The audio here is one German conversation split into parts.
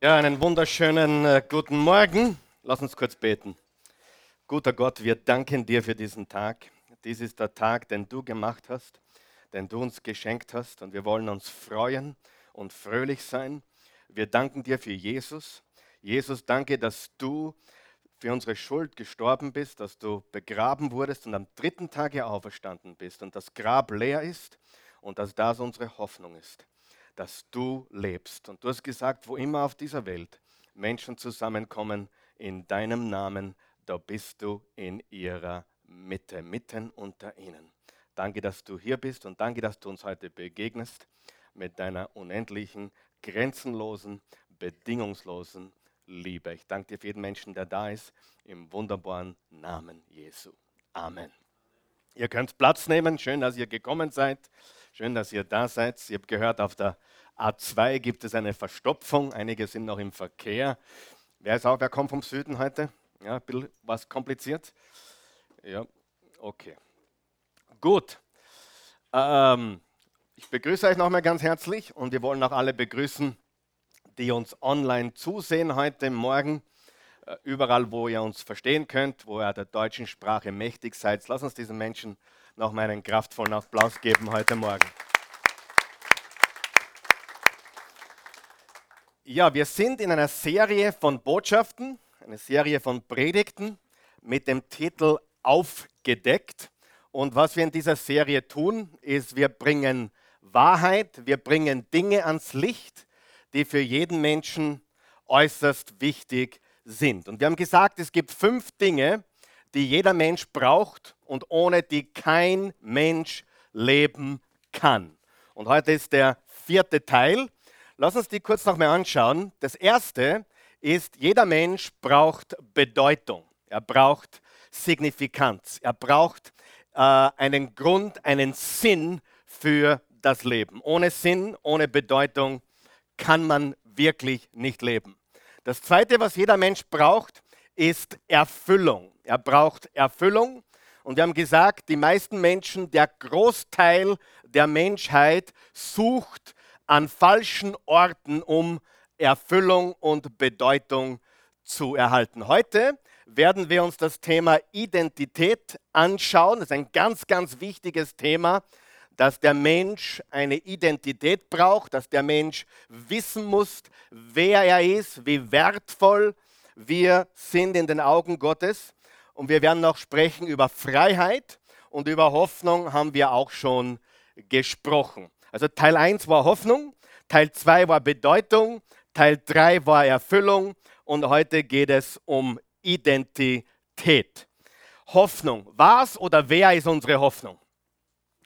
Ja, einen wunderschönen äh, guten Morgen. Lass uns kurz beten. Guter Gott, wir danken dir für diesen Tag. Dies ist der Tag, den du gemacht hast, den du uns geschenkt hast und wir wollen uns freuen und fröhlich sein. Wir danken dir für Jesus. Jesus, danke, dass du für unsere Schuld gestorben bist, dass du begraben wurdest und am dritten Tage auferstanden bist und das Grab leer ist und dass das unsere Hoffnung ist dass du lebst. Und du hast gesagt, wo immer auf dieser Welt Menschen zusammenkommen in deinem Namen, da bist du in ihrer Mitte, mitten unter ihnen. Danke, dass du hier bist und danke, dass du uns heute begegnest mit deiner unendlichen, grenzenlosen, bedingungslosen Liebe. Ich danke dir für jeden Menschen, der da ist, im wunderbaren Namen Jesu. Amen. Ihr könnt Platz nehmen. Schön, dass ihr gekommen seid. Schön, dass ihr da seid. Ihr habt gehört, auf der A2 gibt es eine Verstopfung. Einige sind noch im Verkehr. Wer ist auch, wer kommt vom Süden heute? Ja, ein bisschen was kompliziert? Ja, okay. Gut. Ähm, ich begrüße euch nochmal ganz herzlich und wir wollen auch alle begrüßen, die uns online zusehen heute Morgen. Äh, überall, wo ihr uns verstehen könnt, wo ihr der deutschen Sprache mächtig seid. Lass uns diesen Menschen nochmal einen kraftvollen Applaus geben heute Morgen. Ja, wir sind in einer Serie von Botschaften, eine Serie von Predigten mit dem Titel Aufgedeckt. Und was wir in dieser Serie tun, ist, wir bringen Wahrheit, wir bringen Dinge ans Licht, die für jeden Menschen äußerst wichtig sind. Und wir haben gesagt, es gibt fünf Dinge, die jeder Mensch braucht und ohne die kein Mensch leben kann. Und heute ist der vierte Teil. Lass uns die kurz noch mal anschauen. Das erste ist, jeder Mensch braucht Bedeutung. Er braucht Signifikanz. Er braucht äh, einen Grund, einen Sinn für das Leben. Ohne Sinn, ohne Bedeutung kann man wirklich nicht leben. Das zweite, was jeder Mensch braucht, ist Erfüllung. Er braucht Erfüllung. Und wir haben gesagt, die meisten Menschen, der Großteil der Menschheit sucht an falschen Orten, um Erfüllung und Bedeutung zu erhalten. Heute werden wir uns das Thema Identität anschauen. Das ist ein ganz, ganz wichtiges Thema, dass der Mensch eine Identität braucht, dass der Mensch wissen muss, wer er ist, wie wertvoll wir sind in den Augen Gottes. Und wir werden noch sprechen über Freiheit und über Hoffnung haben wir auch schon gesprochen. Also Teil 1 war Hoffnung, Teil 2 war Bedeutung, Teil 3 war Erfüllung und heute geht es um Identität. Hoffnung. Was oder wer ist unsere Hoffnung?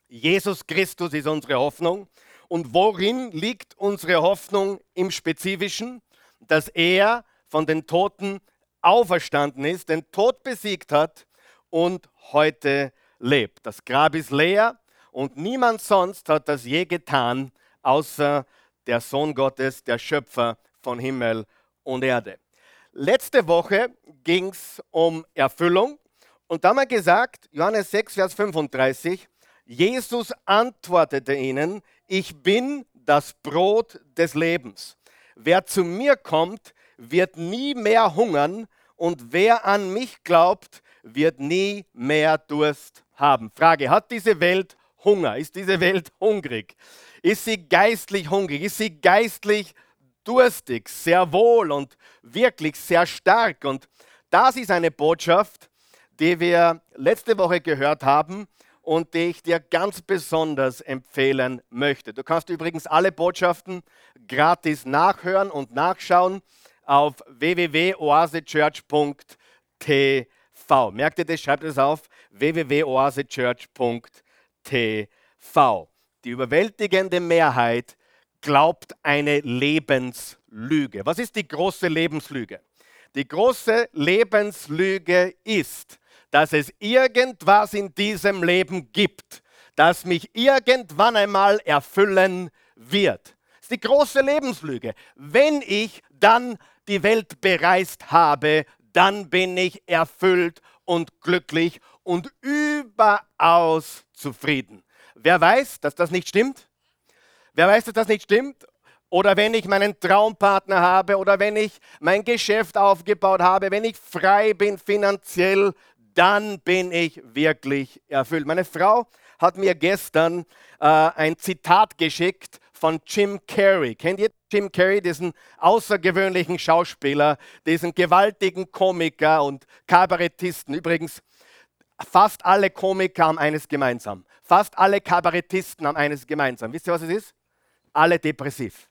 Jesus Christus ist unsere Hoffnung. Und worin liegt unsere Hoffnung im Spezifischen? Dass er von den Toten auferstanden ist, den Tod besiegt hat und heute lebt. Das Grab ist leer, und niemand sonst hat das je getan, außer der Sohn Gottes, der Schöpfer von Himmel und Erde. Letzte Woche ging es um Erfüllung und da haben wir gesagt, Johannes 6, Vers 35, Jesus antwortete ihnen, ich bin das Brot des Lebens. Wer zu mir kommt, wird nie mehr hungern und wer an mich glaubt, wird nie mehr Durst haben. Frage, hat diese Welt Hunger? Ist diese Welt hungrig? Ist sie geistlich hungrig? Ist sie geistlich durstig? Sehr wohl und wirklich sehr stark. Und das ist eine Botschaft, die wir letzte Woche gehört haben und die ich dir ganz besonders empfehlen möchte. Du kannst übrigens alle Botschaften gratis nachhören und nachschauen auf www.oasechurch.tv. Merkt ihr das? Schreibt es auf www.oasechurch.tv. TV. Die überwältigende Mehrheit glaubt eine Lebenslüge. Was ist die große Lebenslüge? Die große Lebenslüge ist, dass es irgendwas in diesem Leben gibt, das mich irgendwann einmal erfüllen wird. Das ist die große Lebenslüge. Wenn ich dann die Welt bereist habe, dann bin ich erfüllt und glücklich und überaus zufrieden. Wer weiß, dass das nicht stimmt? Wer weiß, dass das nicht stimmt? oder wenn ich meinen Traumpartner habe oder wenn ich mein Geschäft aufgebaut habe, wenn ich frei bin finanziell, dann bin ich wirklich erfüllt. Meine Frau hat mir gestern äh, ein Zitat geschickt von Jim Carrey. Kennt ihr Jim Carrey, diesen außergewöhnlichen Schauspieler, diesen gewaltigen Komiker und Kabarettisten? Übrigens, fast alle Komiker haben eines gemeinsam. Fast alle Kabarettisten haben eines gemeinsam. Wisst ihr, was es ist? Alle depressiv.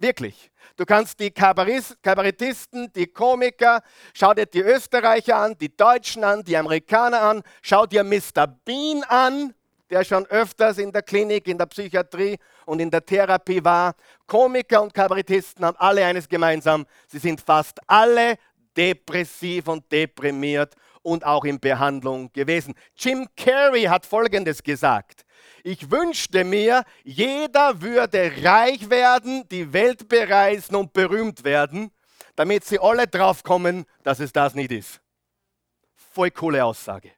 Wirklich. Du kannst die Kabarettisten, die Komiker, schau dir die Österreicher an, die Deutschen an, die Amerikaner an, schau dir Mr. Bean an, der schon öfters in der Klinik, in der Psychiatrie und in der Therapie war. Komiker und Kabarettisten haben alle eines gemeinsam. Sie sind fast alle depressiv und deprimiert und auch in Behandlung gewesen. Jim Carrey hat Folgendes gesagt. Ich wünschte mir, jeder würde reich werden, die Welt bereisen und berühmt werden, damit sie alle draufkommen, dass es das nicht ist. Voll coole Aussage.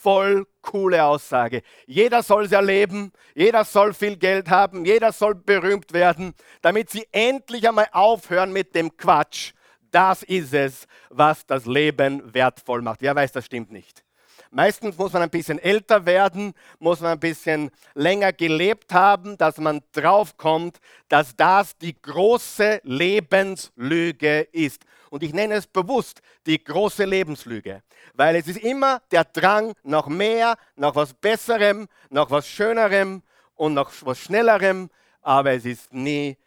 Voll coole Aussage. Jeder soll es erleben, jeder soll viel Geld haben, jeder soll berühmt werden, damit sie endlich einmal aufhören mit dem Quatsch. Das ist es, was das Leben wertvoll macht. Wer weiß, das stimmt nicht. Meistens muss man ein bisschen älter werden, muss man ein bisschen länger gelebt haben, dass man draufkommt, dass das die große Lebenslüge ist. Und ich nenne es bewusst die große Lebenslüge, weil es ist immer der Drang nach mehr, nach was Besserem, nach was Schönerem und nach was Schnellerem, aber es ist nie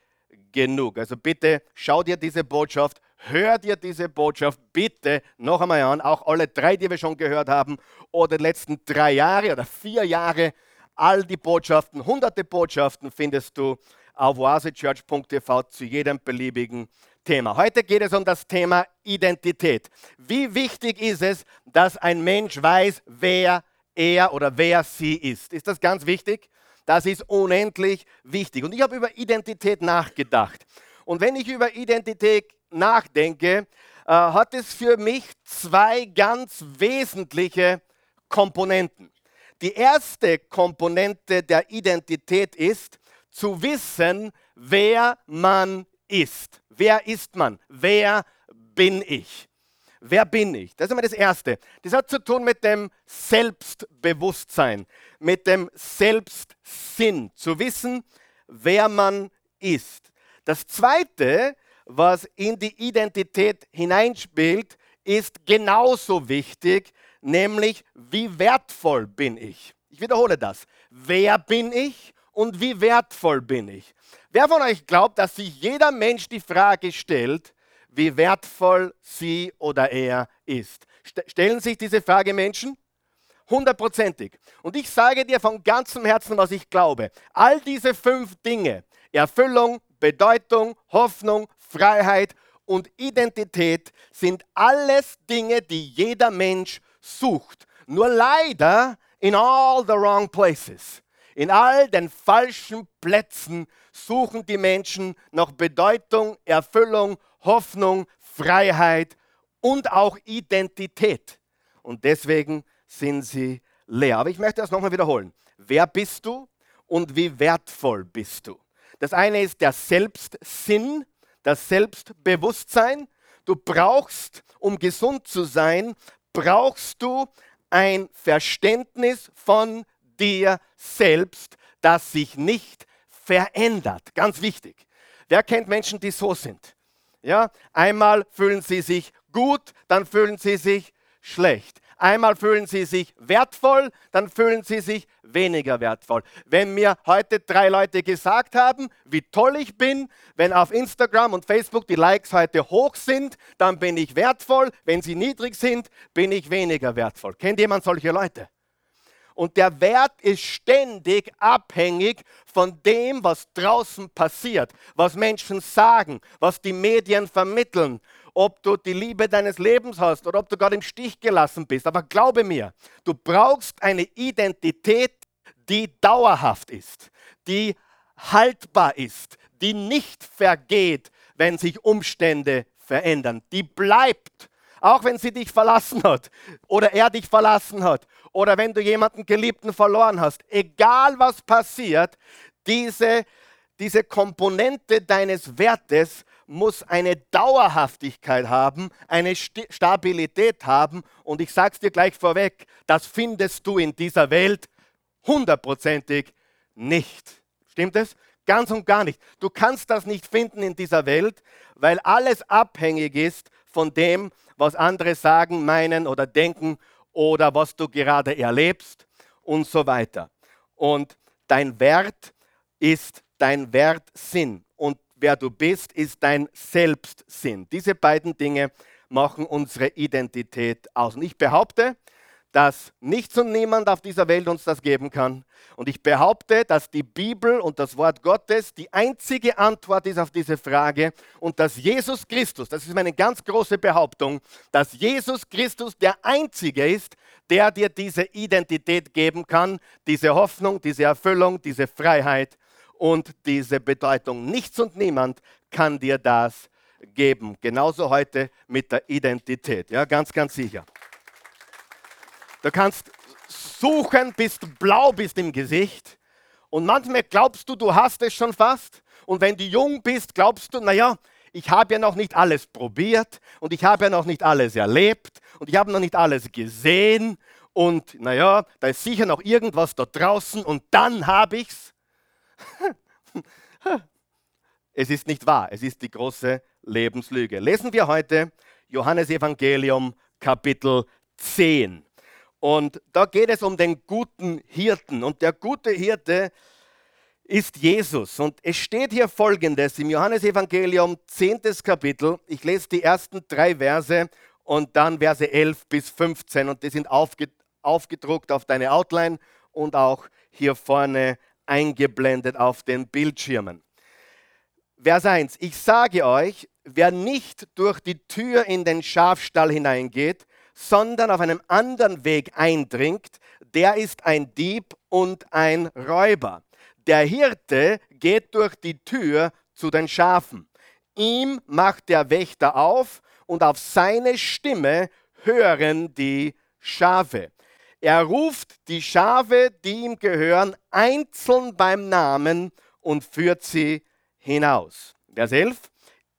genug. Also bitte schau dir diese Botschaft hör dir diese Botschaft bitte noch einmal an, auch alle drei, die wir schon gehört haben, oder die letzten drei Jahre oder vier Jahre. All die Botschaften, hunderte Botschaften findest du auf oasechurch.tv zu jedem beliebigen Thema. Heute geht es um das Thema Identität. Wie wichtig ist es, dass ein Mensch weiß, wer er oder wer sie ist? Ist das ganz wichtig? Das ist unendlich wichtig. Und ich habe über Identität nachgedacht. Und wenn ich über Identität nachdenke, äh, hat es für mich zwei ganz wesentliche Komponenten. Die erste Komponente der Identität ist zu wissen, wer man ist. Wer ist man? Wer bin ich? Wer bin ich? Das ist immer das Erste. Das hat zu tun mit dem Selbstbewusstsein, mit dem Selbstsinn, zu wissen, wer man ist. Das Zweite was in die Identität hineinspielt, ist genauso wichtig, nämlich wie wertvoll bin ich. Ich wiederhole das. Wer bin ich und wie wertvoll bin ich? Wer von euch glaubt, dass sich jeder Mensch die Frage stellt, wie wertvoll sie oder er ist? Stellen sich diese Frage Menschen? Hundertprozentig. Und ich sage dir von ganzem Herzen, was ich glaube. All diese fünf Dinge, Erfüllung, Bedeutung, Hoffnung, Freiheit und Identität sind alles Dinge, die jeder Mensch sucht. Nur leider in all the wrong places. In all den falschen Plätzen suchen die Menschen nach Bedeutung, Erfüllung, Hoffnung, Freiheit und auch Identität. Und deswegen sind sie leer. Aber ich möchte das nochmal wiederholen. Wer bist du und wie wertvoll bist du? Das eine ist der Selbstsinn, das Selbstbewusstsein. Du brauchst, um gesund zu sein, brauchst du ein Verständnis von dir selbst, das sich nicht verändert. Ganz wichtig. Wer kennt Menschen, die so sind? Ja, einmal fühlen sie sich gut, dann fühlen sie sich schlecht. Einmal fühlen sie sich wertvoll, dann fühlen sie sich weniger wertvoll. Wenn mir heute drei Leute gesagt haben, wie toll ich bin, wenn auf Instagram und Facebook die Likes heute hoch sind, dann bin ich wertvoll. Wenn sie niedrig sind, bin ich weniger wertvoll. Kennt jemand solche Leute? Und der Wert ist ständig abhängig von dem, was draußen passiert, was Menschen sagen, was die Medien vermitteln ob du die Liebe deines Lebens hast oder ob du gerade im Stich gelassen bist. Aber glaube mir, du brauchst eine Identität, die dauerhaft ist, die haltbar ist, die nicht vergeht, wenn sich Umstände verändern. Die bleibt, auch wenn sie dich verlassen hat oder er dich verlassen hat oder wenn du jemanden Geliebten verloren hast. Egal was passiert, diese diese Komponente deines Wertes muss eine Dauerhaftigkeit haben, eine St Stabilität haben. Und ich sage es dir gleich vorweg, das findest du in dieser Welt hundertprozentig nicht. Stimmt es? Ganz und gar nicht. Du kannst das nicht finden in dieser Welt, weil alles abhängig ist von dem, was andere sagen, meinen oder denken oder was du gerade erlebst und so weiter. Und dein Wert ist dein Wertsinn und wer du bist, ist dein Selbstsinn. Diese beiden Dinge machen unsere Identität aus. Und ich behaupte, dass nichts und niemand auf dieser Welt uns das geben kann. Und ich behaupte, dass die Bibel und das Wort Gottes die einzige Antwort ist auf diese Frage und dass Jesus Christus, das ist meine ganz große Behauptung, dass Jesus Christus der Einzige ist, der dir diese Identität geben kann, diese Hoffnung, diese Erfüllung, diese Freiheit und diese Bedeutung. Nichts und niemand kann dir das geben. Genauso heute mit der Identität. Ja, ganz, ganz sicher. Du kannst suchen, bis du blau bist im Gesicht. Und manchmal glaubst du, du hast es schon fast. Und wenn du jung bist, glaubst du, naja, ich habe ja noch nicht alles probiert und ich habe ja noch nicht alles erlebt und ich habe noch nicht alles gesehen. Und naja, da ist sicher noch irgendwas da draußen und dann habe ich es. es ist nicht wahr, es ist die große Lebenslüge. Lesen wir heute Johannes Evangelium Kapitel 10. Und da geht es um den guten Hirten. Und der gute Hirte ist Jesus. Und es steht hier folgendes im Johannesevangelium 10. Kapitel. Ich lese die ersten drei Verse und dann Verse 11 bis 15. Und die sind aufgedruckt auf deine Outline und auch hier vorne eingeblendet auf den Bildschirmen. Vers 1. Ich sage euch, wer nicht durch die Tür in den Schafstall hineingeht, sondern auf einem anderen Weg eindringt, der ist ein Dieb und ein Räuber. Der Hirte geht durch die Tür zu den Schafen. Ihm macht der Wächter auf und auf seine Stimme hören die Schafe. Er ruft die Schafe, die ihm gehören, einzeln beim Namen und führt sie hinaus. Vers 11.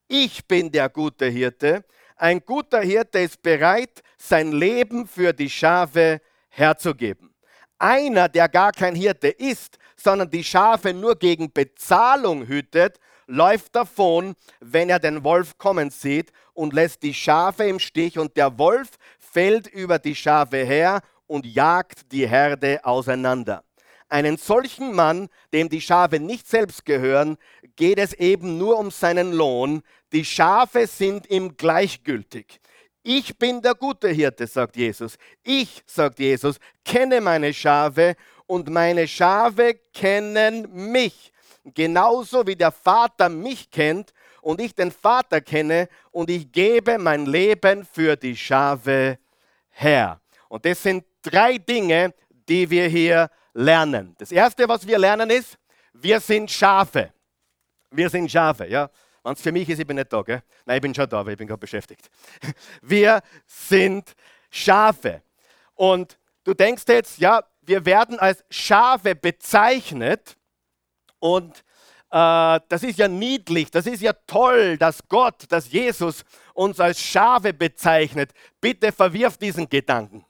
Ich bin der gute Hirte. Ein guter Hirte ist bereit, sein Leben für die Schafe herzugeben. Einer, der gar kein Hirte ist, sondern die Schafe nur gegen Bezahlung hütet, läuft davon, wenn er den Wolf kommen sieht und lässt die Schafe im Stich und der Wolf fällt über die Schafe her und jagt die Herde auseinander. Einen solchen Mann, dem die Schafe nicht selbst gehören, geht es eben nur um seinen Lohn. Die Schafe sind ihm gleichgültig. Ich bin der gute Hirte, sagt Jesus. Ich, sagt Jesus, kenne meine Schafe und meine Schafe kennen mich. Genauso wie der Vater mich kennt und ich den Vater kenne und ich gebe mein Leben für die Schafe her. Und das sind drei Dinge, die wir hier lernen. Das erste, was wir lernen, ist, wir sind Schafe. Wir sind Schafe, ja. Wenn es für mich ist, ich bin nicht da, gell? Nein, ich bin schon da, aber ich bin gerade beschäftigt. Wir sind Schafe. Und du denkst jetzt, ja, wir werden als Schafe bezeichnet und äh, das ist ja niedlich, das ist ja toll, dass Gott, dass Jesus uns als Schafe bezeichnet. Bitte verwirf diesen Gedanken.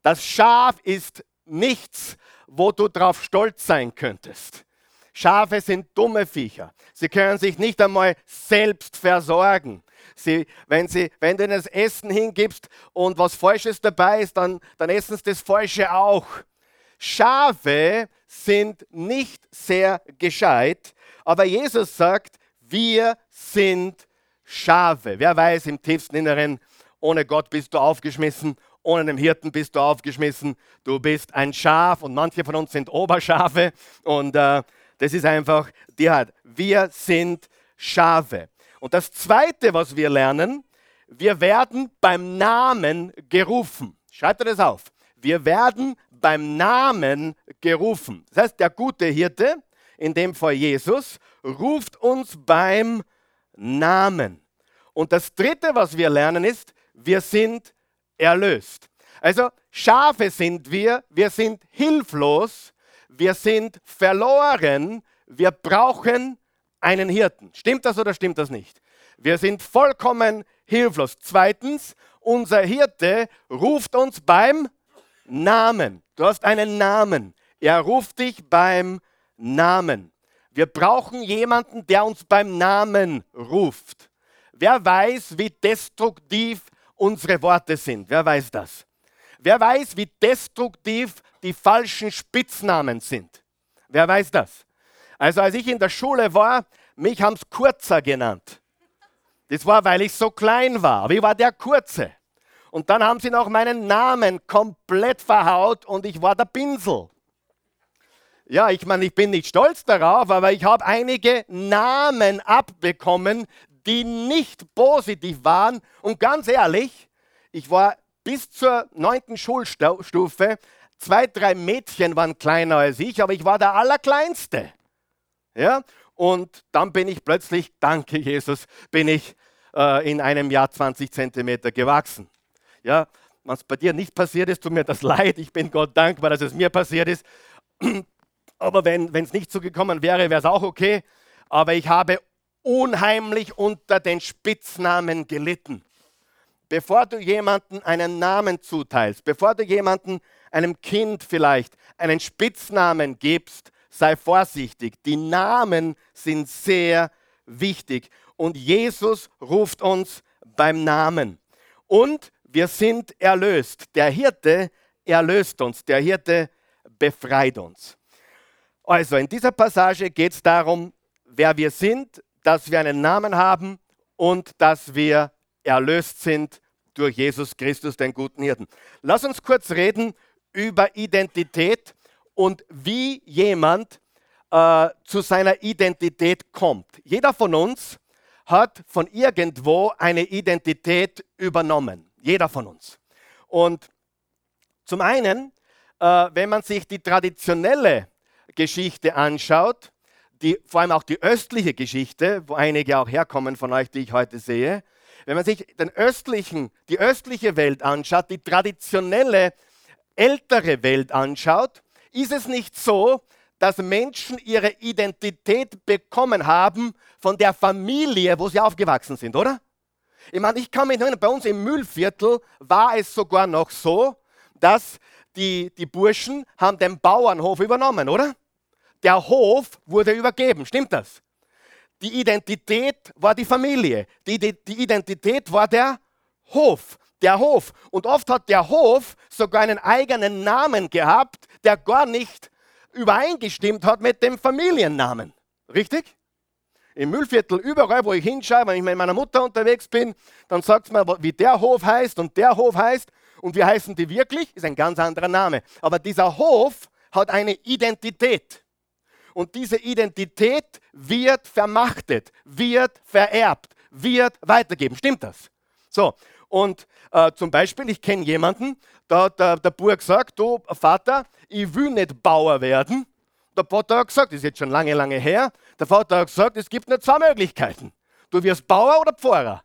Das Schaf ist nichts, wo du drauf stolz sein könntest. Schafe sind dumme Viecher. Sie können sich nicht einmal selbst versorgen. Sie, wenn, sie, wenn du ihnen das Essen hingibst und was Falsches dabei ist, dann, dann essen sie das Falsche auch. Schafe sind nicht sehr gescheit, aber Jesus sagt, wir sind Schafe. Wer weiß im tiefsten Inneren, ohne Gott bist du aufgeschmissen, ohne einen Hirten bist du aufgeschmissen. Du bist ein Schaf und manche von uns sind Oberschafe und äh, das ist einfach die Art. Wir sind Schafe. Und das Zweite, was wir lernen, wir werden beim Namen gerufen. Schreibt ihr das auf? Wir werden beim Namen gerufen. Das heißt, der gute Hirte, in dem Fall Jesus, ruft uns beim Namen. Und das Dritte, was wir lernen, ist, wir sind erlöst. Also Schafe sind wir, wir sind hilflos, wir sind verloren, wir brauchen einen Hirten. Stimmt das oder stimmt das nicht? Wir sind vollkommen hilflos. Zweitens, unser Hirte ruft uns beim Namen. Du hast einen Namen. Er ruft dich beim Namen. Wir brauchen jemanden, der uns beim Namen ruft. Wer weiß, wie destruktiv unsere Worte sind? Wer weiß das? Wer weiß, wie destruktiv die falschen Spitznamen sind? Wer weiß das? Also als ich in der Schule war, mich haben es Kurzer genannt. Das war, weil ich so klein war. Aber ich war der Kurze. Und dann haben sie noch meinen Namen komplett verhaut und ich war der Pinsel. Ja, ich meine, ich bin nicht stolz darauf, aber ich habe einige Namen abbekommen, die nicht positiv waren. Und ganz ehrlich, ich war bis zur neunten Schulstufe, zwei, drei Mädchen waren kleiner als ich, aber ich war der Allerkleinste. Ja, und dann bin ich plötzlich, danke Jesus, bin ich äh, in einem Jahr 20 Zentimeter gewachsen. Ja, was bei dir nicht passiert ist, tut mir das leid. Ich bin Gott dankbar, dass es mir passiert ist. Aber wenn es nicht so gekommen wäre, wäre es auch okay. Aber ich habe unheimlich unter den Spitznamen gelitten. Bevor du jemanden einen Namen zuteilst, bevor du jemanden, einem Kind vielleicht, einen Spitznamen gibst, sei vorsichtig. Die Namen sind sehr wichtig. Und Jesus ruft uns beim Namen. Und wir sind erlöst. Der Hirte erlöst uns. Der Hirte befreit uns. Also in dieser Passage geht es darum, wer wir sind, dass wir einen Namen haben und dass wir erlöst sind durch Jesus Christus, den guten Hirten. Lass uns kurz reden über Identität und wie jemand äh, zu seiner Identität kommt. Jeder von uns hat von irgendwo eine Identität übernommen. Jeder von uns. Und zum einen, äh, wenn man sich die traditionelle Geschichte anschaut, die, vor allem auch die östliche Geschichte, wo einige auch herkommen von euch, die ich heute sehe, wenn man sich den östlichen, die östliche Welt anschaut, die traditionelle ältere Welt anschaut, ist es nicht so, dass Menschen ihre Identität bekommen haben von der Familie, wo sie aufgewachsen sind, oder? Ich meine, ich kann mich erinnern, bei uns im Müllviertel war es sogar noch so, dass die, die Burschen haben den Bauernhof übernommen, oder? Der Hof wurde übergeben, stimmt das? Die Identität war die Familie, die, die, Identität war der Hof, der Hof. Und oft hat der Hof sogar einen eigenen Namen gehabt, der gar nicht übereingestimmt hat mit dem Familiennamen. Richtig? Im Müllviertel, überall, wo ich hinschaue, wenn ich mit meiner Mutter unterwegs bin, dann sagt man, wie der Hof heißt und der Hof heißt. Und wie heißen die wirklich? Ist ein ganz anderer Name. Aber dieser Hof hat eine Identität. Und diese Identität wird vermachtet, wird vererbt, wird weitergeben. Stimmt das? So, und äh, zum Beispiel, ich kenne jemanden, da hat der, Bub gesagt, du Vater, ich will nicht Bauer werden. Der Vater hat gesagt, das ist jetzt schon lange, lange her, der Vater hat gesagt, es gibt nur zwei Möglichkeiten. Du wirst Bauer oder Pfarrer.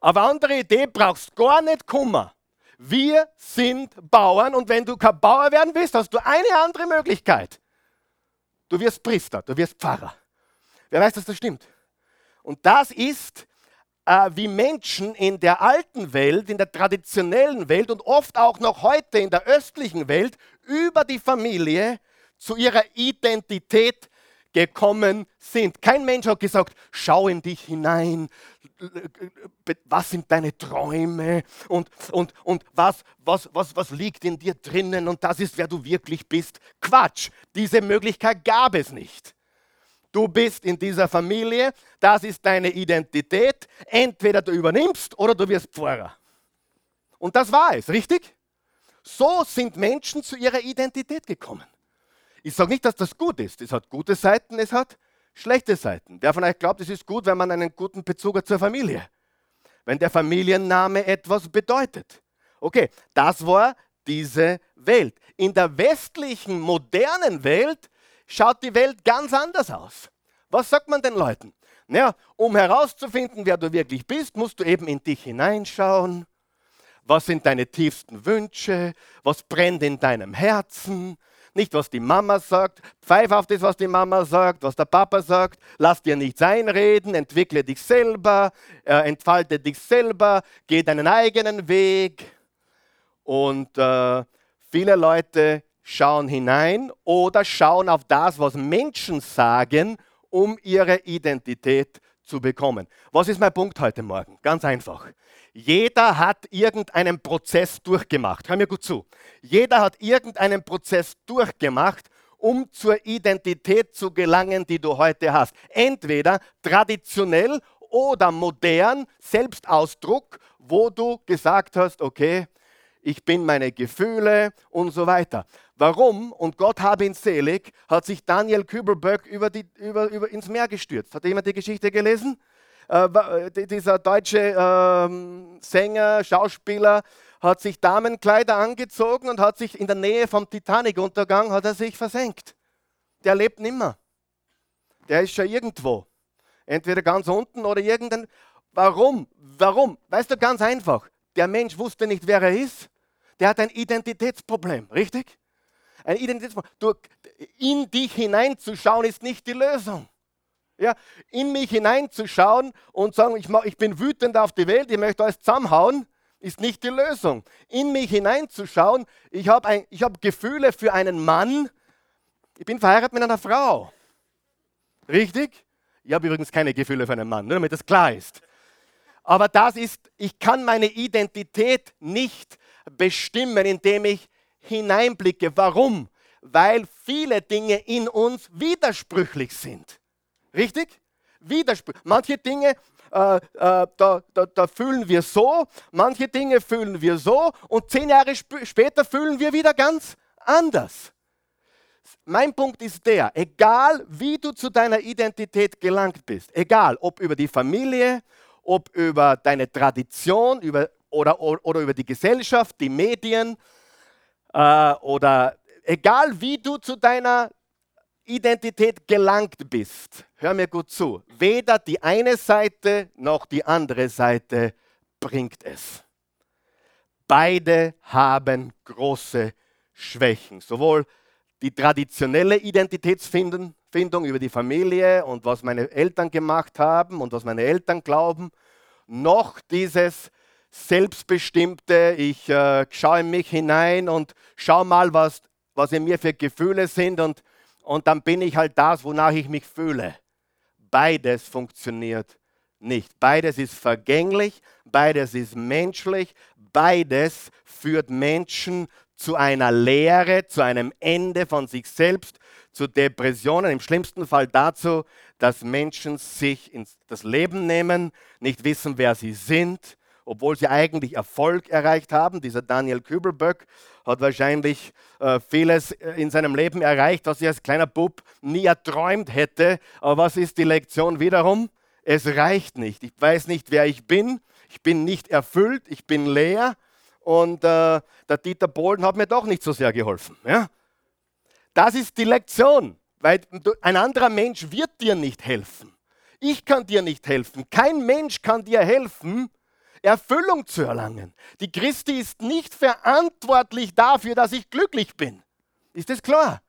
Aber andere Idee brauchst gar nicht Kummer. Wir sind Bauern und wenn du kein Bauer werden willst, hast du eine andere Möglichkeit. Du wirst Priester, du wirst Pfarrer. Wer weiß, dass das stimmt? Und das ist äh, wie Menschen in der alten Welt, in der traditionellen Welt und oft auch noch heute in der östlichen Welt über die Familie zu ihrer Identität gekommen sind. Kein Mensch hat gesagt, schau in dich hinein, was sind deine Träume und, und, und was, was, was, was liegt in dir drinnen und das ist, wer du wirklich bist. Quatsch, diese Möglichkeit gab es nicht. Du bist in dieser Familie, das ist deine Identität. Entweder du übernimmst oder du wirst Pfarrer. Und das war es, richtig? So sind Menschen zu ihrer Identität gekommen. Ich sage nicht, dass das gut ist. Es hat gute Seiten, es hat schlechte Seiten. Wer von euch glaubt, es ist gut, wenn man einen guten Bezug hat zur Familie? Wenn der Familienname etwas bedeutet. Okay, das war diese Welt. In der westlichen, modernen Welt schaut die Welt ganz anders aus. Was sagt man den Leuten? Naja, um herauszufinden, wer du wirklich bist, musst du eben in dich hineinschauen. Was sind deine tiefsten Wünsche? Was brennt in deinem Herzen? Nicht was die Mama sagt. Pfeif auf das, was die Mama sagt, was der Papa sagt. Lass dir nichts einreden, entwickle dich selber, äh, entfalte dich selber, geh deinen eigenen Weg. Und äh, viele Leute schauen hinein oder schauen auf das, was Menschen sagen, um ihre Identität zu bekommen. Was ist mein Punkt heute Morgen? Ganz einfach. Jeder hat irgendeinen Prozess durchgemacht. Hör mir gut zu. Jeder hat irgendeinen Prozess durchgemacht, um zur Identität zu gelangen, die du heute hast. Entweder traditionell oder modern, Selbstausdruck, wo du gesagt hast, okay, ich bin meine Gefühle und so weiter. Warum? Und Gott habe ihn selig, hat sich Daniel Kübelböck über die, über, über ins Meer gestürzt. Hat jemand die Geschichte gelesen? Äh, äh dieser deutsche äh, Sänger, Schauspieler hat sich Damenkleider angezogen und hat sich in der Nähe vom Titanic-Untergang hat er sich versenkt. Der lebt nimmer. Der ist schon irgendwo. Entweder ganz unten oder irgendein. Warum? Warum? Weißt du, ganz einfach. Der Mensch wusste nicht, wer er ist. Der hat ein Identitätsproblem, richtig? Ein Identitätsproblem. In dich hineinzuschauen ist nicht die Lösung. Ja, in mich hineinzuschauen und sagen, ich, ich bin wütend auf die Welt, ich möchte alles zusammenhauen, ist nicht die Lösung. In mich hineinzuschauen, ich habe hab Gefühle für einen Mann, ich bin verheiratet mit einer Frau. Richtig? Ich habe übrigens keine Gefühle für einen Mann, nur damit das klar ist. Aber das ist, ich kann meine Identität nicht bestimmen, indem ich hineinblicke. Warum? Weil viele Dinge in uns widersprüchlich sind. Richtig? Widerspruch. Manche Dinge, äh, äh, da, da, da, fühlen wir so, manche Dinge fühlen wir so und zehn Jahre sp später fühlen wir wieder ganz anders. Mein Punkt ist der, egal wie du zu deiner Identität gelangt bist, egal ob über die Familie, ob über deine Tradition über, oder, oder über die Gesellschaft, die Medien, äh, oder egal wie du zu deiner Identität gelangt bist, hör mir gut zu, weder die eine Seite noch die andere Seite bringt es. Beide haben große Schwächen, sowohl die traditionelle Identitätsfindung über die Familie und was meine Eltern gemacht haben und was meine Eltern glauben, noch dieses selbstbestimmte, ich äh, schaue in mich hinein und schau mal, was, was in mir für Gefühle sind und und dann bin ich halt das, wonach ich mich fühle. Beides funktioniert nicht. Beides ist vergänglich, beides ist menschlich, beides führt Menschen zu einer Leere, zu einem Ende von sich selbst, zu Depressionen, im schlimmsten Fall dazu, dass Menschen sich ins, das Leben nehmen, nicht wissen, wer sie sind, obwohl sie eigentlich Erfolg erreicht haben. Dieser Daniel Kübelböck hat wahrscheinlich äh, vieles äh, in seinem Leben erreicht, was er als kleiner Bub nie erträumt hätte. Aber was ist die Lektion wiederum? Es reicht nicht. Ich weiß nicht, wer ich bin. Ich bin nicht erfüllt. Ich bin leer. Und äh, der Dieter Bohlen hat mir doch nicht so sehr geholfen. Ja? Das ist die Lektion, weil ein anderer Mensch wird dir nicht helfen. Ich kann dir nicht helfen. Kein Mensch kann dir helfen, Erfüllung zu erlangen. Die Christi ist nicht verantwortlich dafür, dass ich glücklich bin. Ist das klar?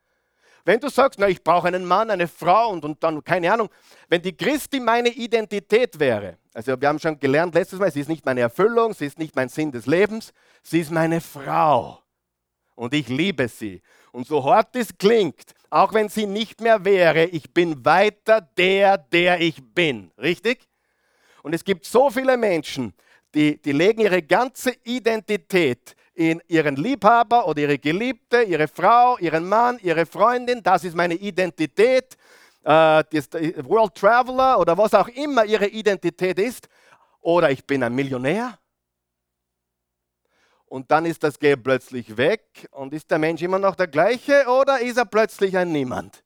Wenn du sagst, na, ich brauche einen Mann, eine Frau und, und dann, keine Ahnung, wenn die Christi meine Identität wäre, also wir haben schon gelernt letztes Mal, sie ist nicht meine Erfüllung, sie ist nicht mein Sinn des Lebens, sie ist meine Frau. Und ich liebe sie. Und so hart es klingt, auch wenn sie nicht mehr wäre, ich bin weiter der, der ich bin. Richtig? Und es gibt so viele Menschen, die, die legen ihre ganze Identität in ihren Liebhaber oder ihre Geliebte, ihre Frau, ihren Mann, ihre Freundin. Das ist meine Identität. Äh, World Traveler oder was auch immer ihre Identität ist. Oder ich bin ein Millionär. Und dann ist das Geld plötzlich weg. Und ist der Mensch immer noch der gleiche oder ist er plötzlich ein Niemand?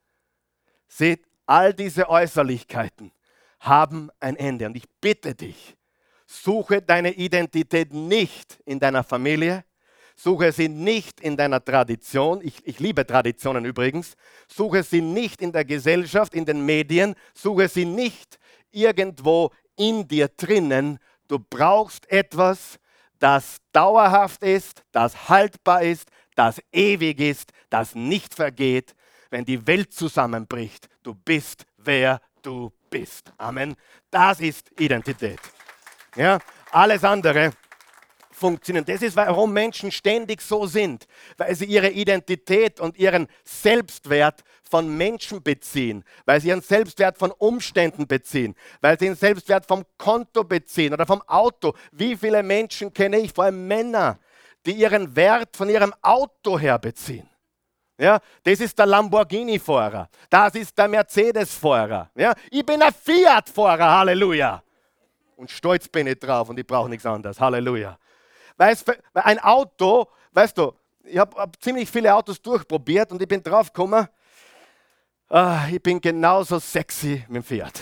Seht, all diese Äußerlichkeiten haben ein Ende. Und ich bitte dich, Suche deine Identität nicht in deiner Familie, suche sie nicht in deiner Tradition, ich, ich, liebe Traditionen übrigens, suche sie nicht in der Gesellschaft, in den Medien, suche sie nicht irgendwo in dir drinnen. Du brauchst etwas, das dauerhaft ist, das haltbar ist, das ewig ist, das nicht vergeht, wenn die Welt zusammenbricht. Du bist, wer du bist. Amen. Das ist Identität. Ja, alles andere funktionieren. Das ist, warum Menschen ständig so sind, weil sie ihre Identität und ihren Selbstwert von Menschen beziehen, weil sie ihren Selbstwert von Umständen beziehen, weil sie ihren Selbstwert vom Konto beziehen oder vom Auto. Wie viele Menschen kenne ich, vor allem Männer, die ihren Wert von ihrem Auto her beziehen? Ja, das ist der Lamborghini-Fahrer. Das ist der Mercedes-Fahrer. Ja, ich bin ein Fiat-Fahrer. Halleluja. Und stolz bin ich drauf und ich brauche nichts anderes. Halleluja. Weil ein Auto, weißt du, ich habe hab ziemlich viele Autos durchprobiert und ich bin drauf gekommen, ah, ich bin genauso sexy mit dem Fiat.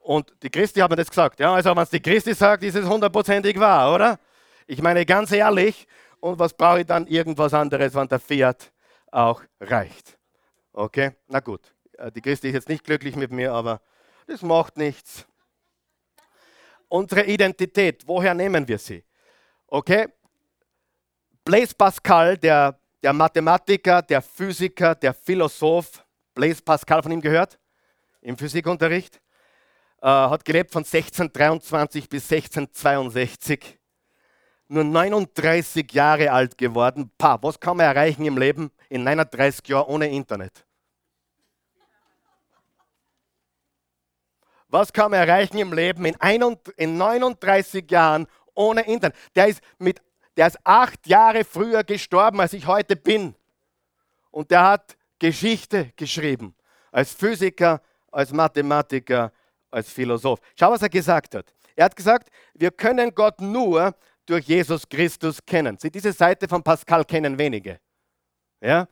Und die Christi mir das gesagt. Ja, also wenn es die Christi sagt, ist es hundertprozentig wahr, oder? Ich meine ganz ehrlich, und was brauche ich dann irgendwas anderes, wenn der Fiat auch reicht? Okay, na gut. Äh, die Christi ist jetzt nicht glücklich mit mir, aber das macht nichts unsere Identität, woher nehmen wir sie? Okay? Blaise Pascal, der, der Mathematiker, der Physiker, der Philosoph, Blaise Pascal von ihm gehört im Physikunterricht, äh, hat gelebt von 1623 bis 1662. Nur 39 Jahre alt geworden. Pa, was kann man erreichen im Leben in 39 Jahren ohne Internet? Was kann man erreichen im Leben in, 39 Jahren ohne Internet? Der ist, mit, der ist acht Jahre früher gestorben, als ich heute bin. Und der hat Geschichte geschrieben. Als Physiker, als Mathematiker, als Philosoph. Schau, was er gesagt hat. Er hat gesagt, wir können Gott nur durch Jesus Christus kennen. Sie, diese Seite von Pascal kennen wenige. Ja?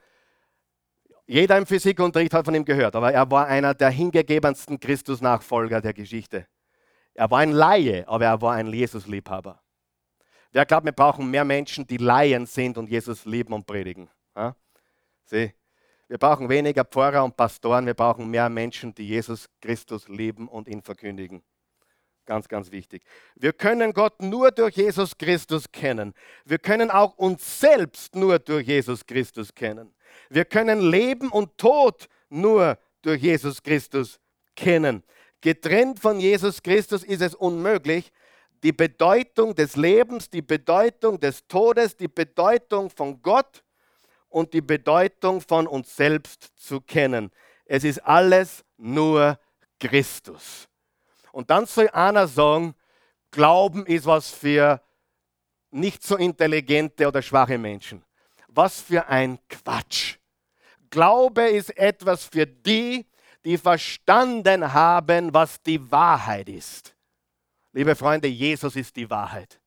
Jeder im Physikunterricht hat von ihm gehört, aber er war einer der hingegebensten Christus-Nachfolger der Geschichte. Er war ein Laie, aber er war ein Jesus-Liebhaber. Wer glaubt, wir brauchen mehr Menschen, die Laien sind und Jesus lieben und predigen? Ja? Sieh, wir brauchen weniger Pfarrer und Pastoren, wir brauchen mehr Menschen, die Jesus Christus lieben und ihn verkündigen. Ganz, ganz wichtig. Wir können Gott nur durch Jesus Christus kennen. Wir können auch uns selbst nur durch Jesus Christus kennen. Wir können Leben und Tod nur durch Jesus Christus kennen. Getrennt von Jesus Christus ist es unmöglich, die Bedeutung des Lebens, die Bedeutung des Todes, die Bedeutung von Gott und die Bedeutung von uns selbst zu kennen. Es ist alles nur Christus. Und dann soll einer sagen, Glauben ist was für nicht so intelligente oder schwache Menschen. Was für ein Quatsch. Glaube ist etwas für die, die verstanden haben, was die Wahrheit ist. Liebe Freunde, Jesus ist die Wahrheit.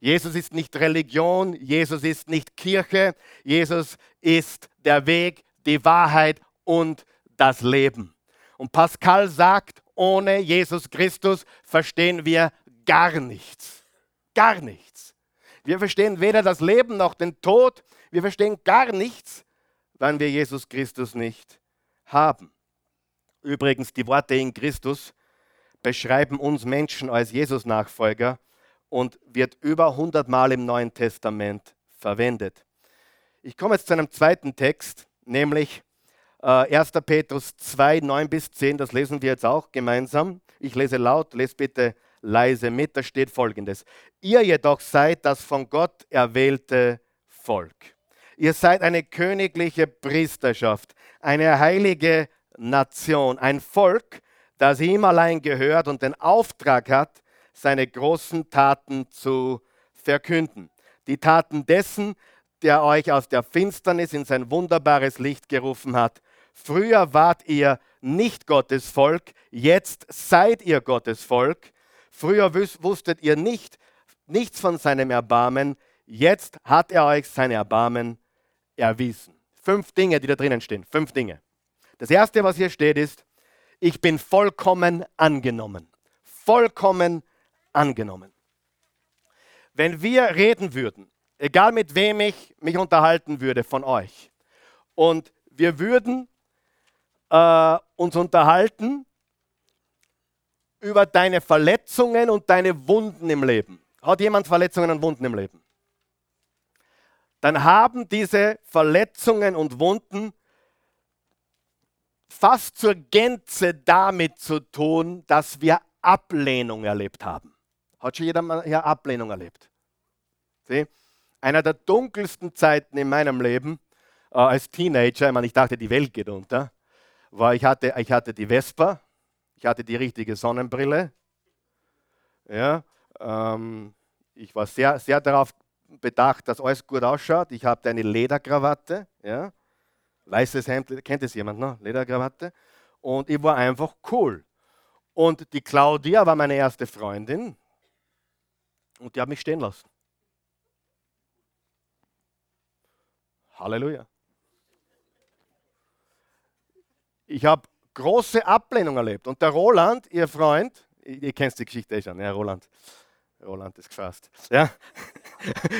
Jesus ist nicht Religion, Jesus ist nicht Kirche, Jesus ist der Weg, die Wahrheit und das Leben. Und Pascal sagt, ohne Jesus Christus verstehen wir gar nichts. Gar nichts. Wir verstehen weder das Leben noch den Tod, wir verstehen gar nichts, wenn wir Jesus Christus nicht haben. Übrigens, die Worte in Christus beschreiben uns Menschen als Jesus-Nachfolger und wird über 100 Mal im Neuen Testament verwendet. Ich komme jetzt zu einem zweiten Text, nämlich äh, 1. Petrus 2, 9 bis 10. Das lesen wir jetzt auch gemeinsam. Ich lese laut, lese bitte leise mit. Da steht folgendes. Ihr jedoch seid das von Gott erwählte Volk Ihr seid eine königliche Priesterschaft, eine heilige Nation, ein Volk, das ihm allein gehört und den Auftrag hat, seine großen Taten zu verkünden. Die Taten dessen, der euch aus der Finsternis in sein wunderbares Licht gerufen hat. Früher wart ihr nicht Gottes Volk, jetzt seid ihr Gottes Volk. Früher wusstet ihr nicht nichts von seinem Erbarmen, jetzt hat er euch sein Erbarmen erwiesen. Fünf Dinge, die da drinnen stehen. Fünf Dinge. Das erste, was hier steht, ist, ich bin vollkommen angenommen. Vollkommen angenommen. Wenn wir reden würden, egal mit wem ich mich unterhalten würde von euch, und wir würden äh, uns unterhalten über deine Verletzungen und deine Wunden im Leben. Hat jemand Verletzungen und Wunden im Leben? Dann haben diese Verletzungen und Wunden fast zur Gänze damit zu tun, dass wir Ablehnung erlebt haben. Hat schon jeder mal hier Ablehnung erlebt? Sieh? Einer der dunkelsten Zeiten in meinem Leben äh, als Teenager, ich, meine, ich dachte, die Welt geht unter, war, ich hatte, ich hatte die Vespa, ich hatte die richtige Sonnenbrille, ja, ähm, ich war sehr, sehr darauf bedacht, dass alles gut ausschaut. Ich habe eine Lederkrawatte, ja, weißes Hemd, kennt es jemand noch? Lederkrawatte. Und ich war einfach cool. Und die Claudia war meine erste Freundin und die hat mich stehen lassen. Halleluja. Ich habe große Ablehnung erlebt. Und der Roland, ihr Freund, ihr kennt die Geschichte eh schon, ja, Roland. Roland ist gefasst. Ja.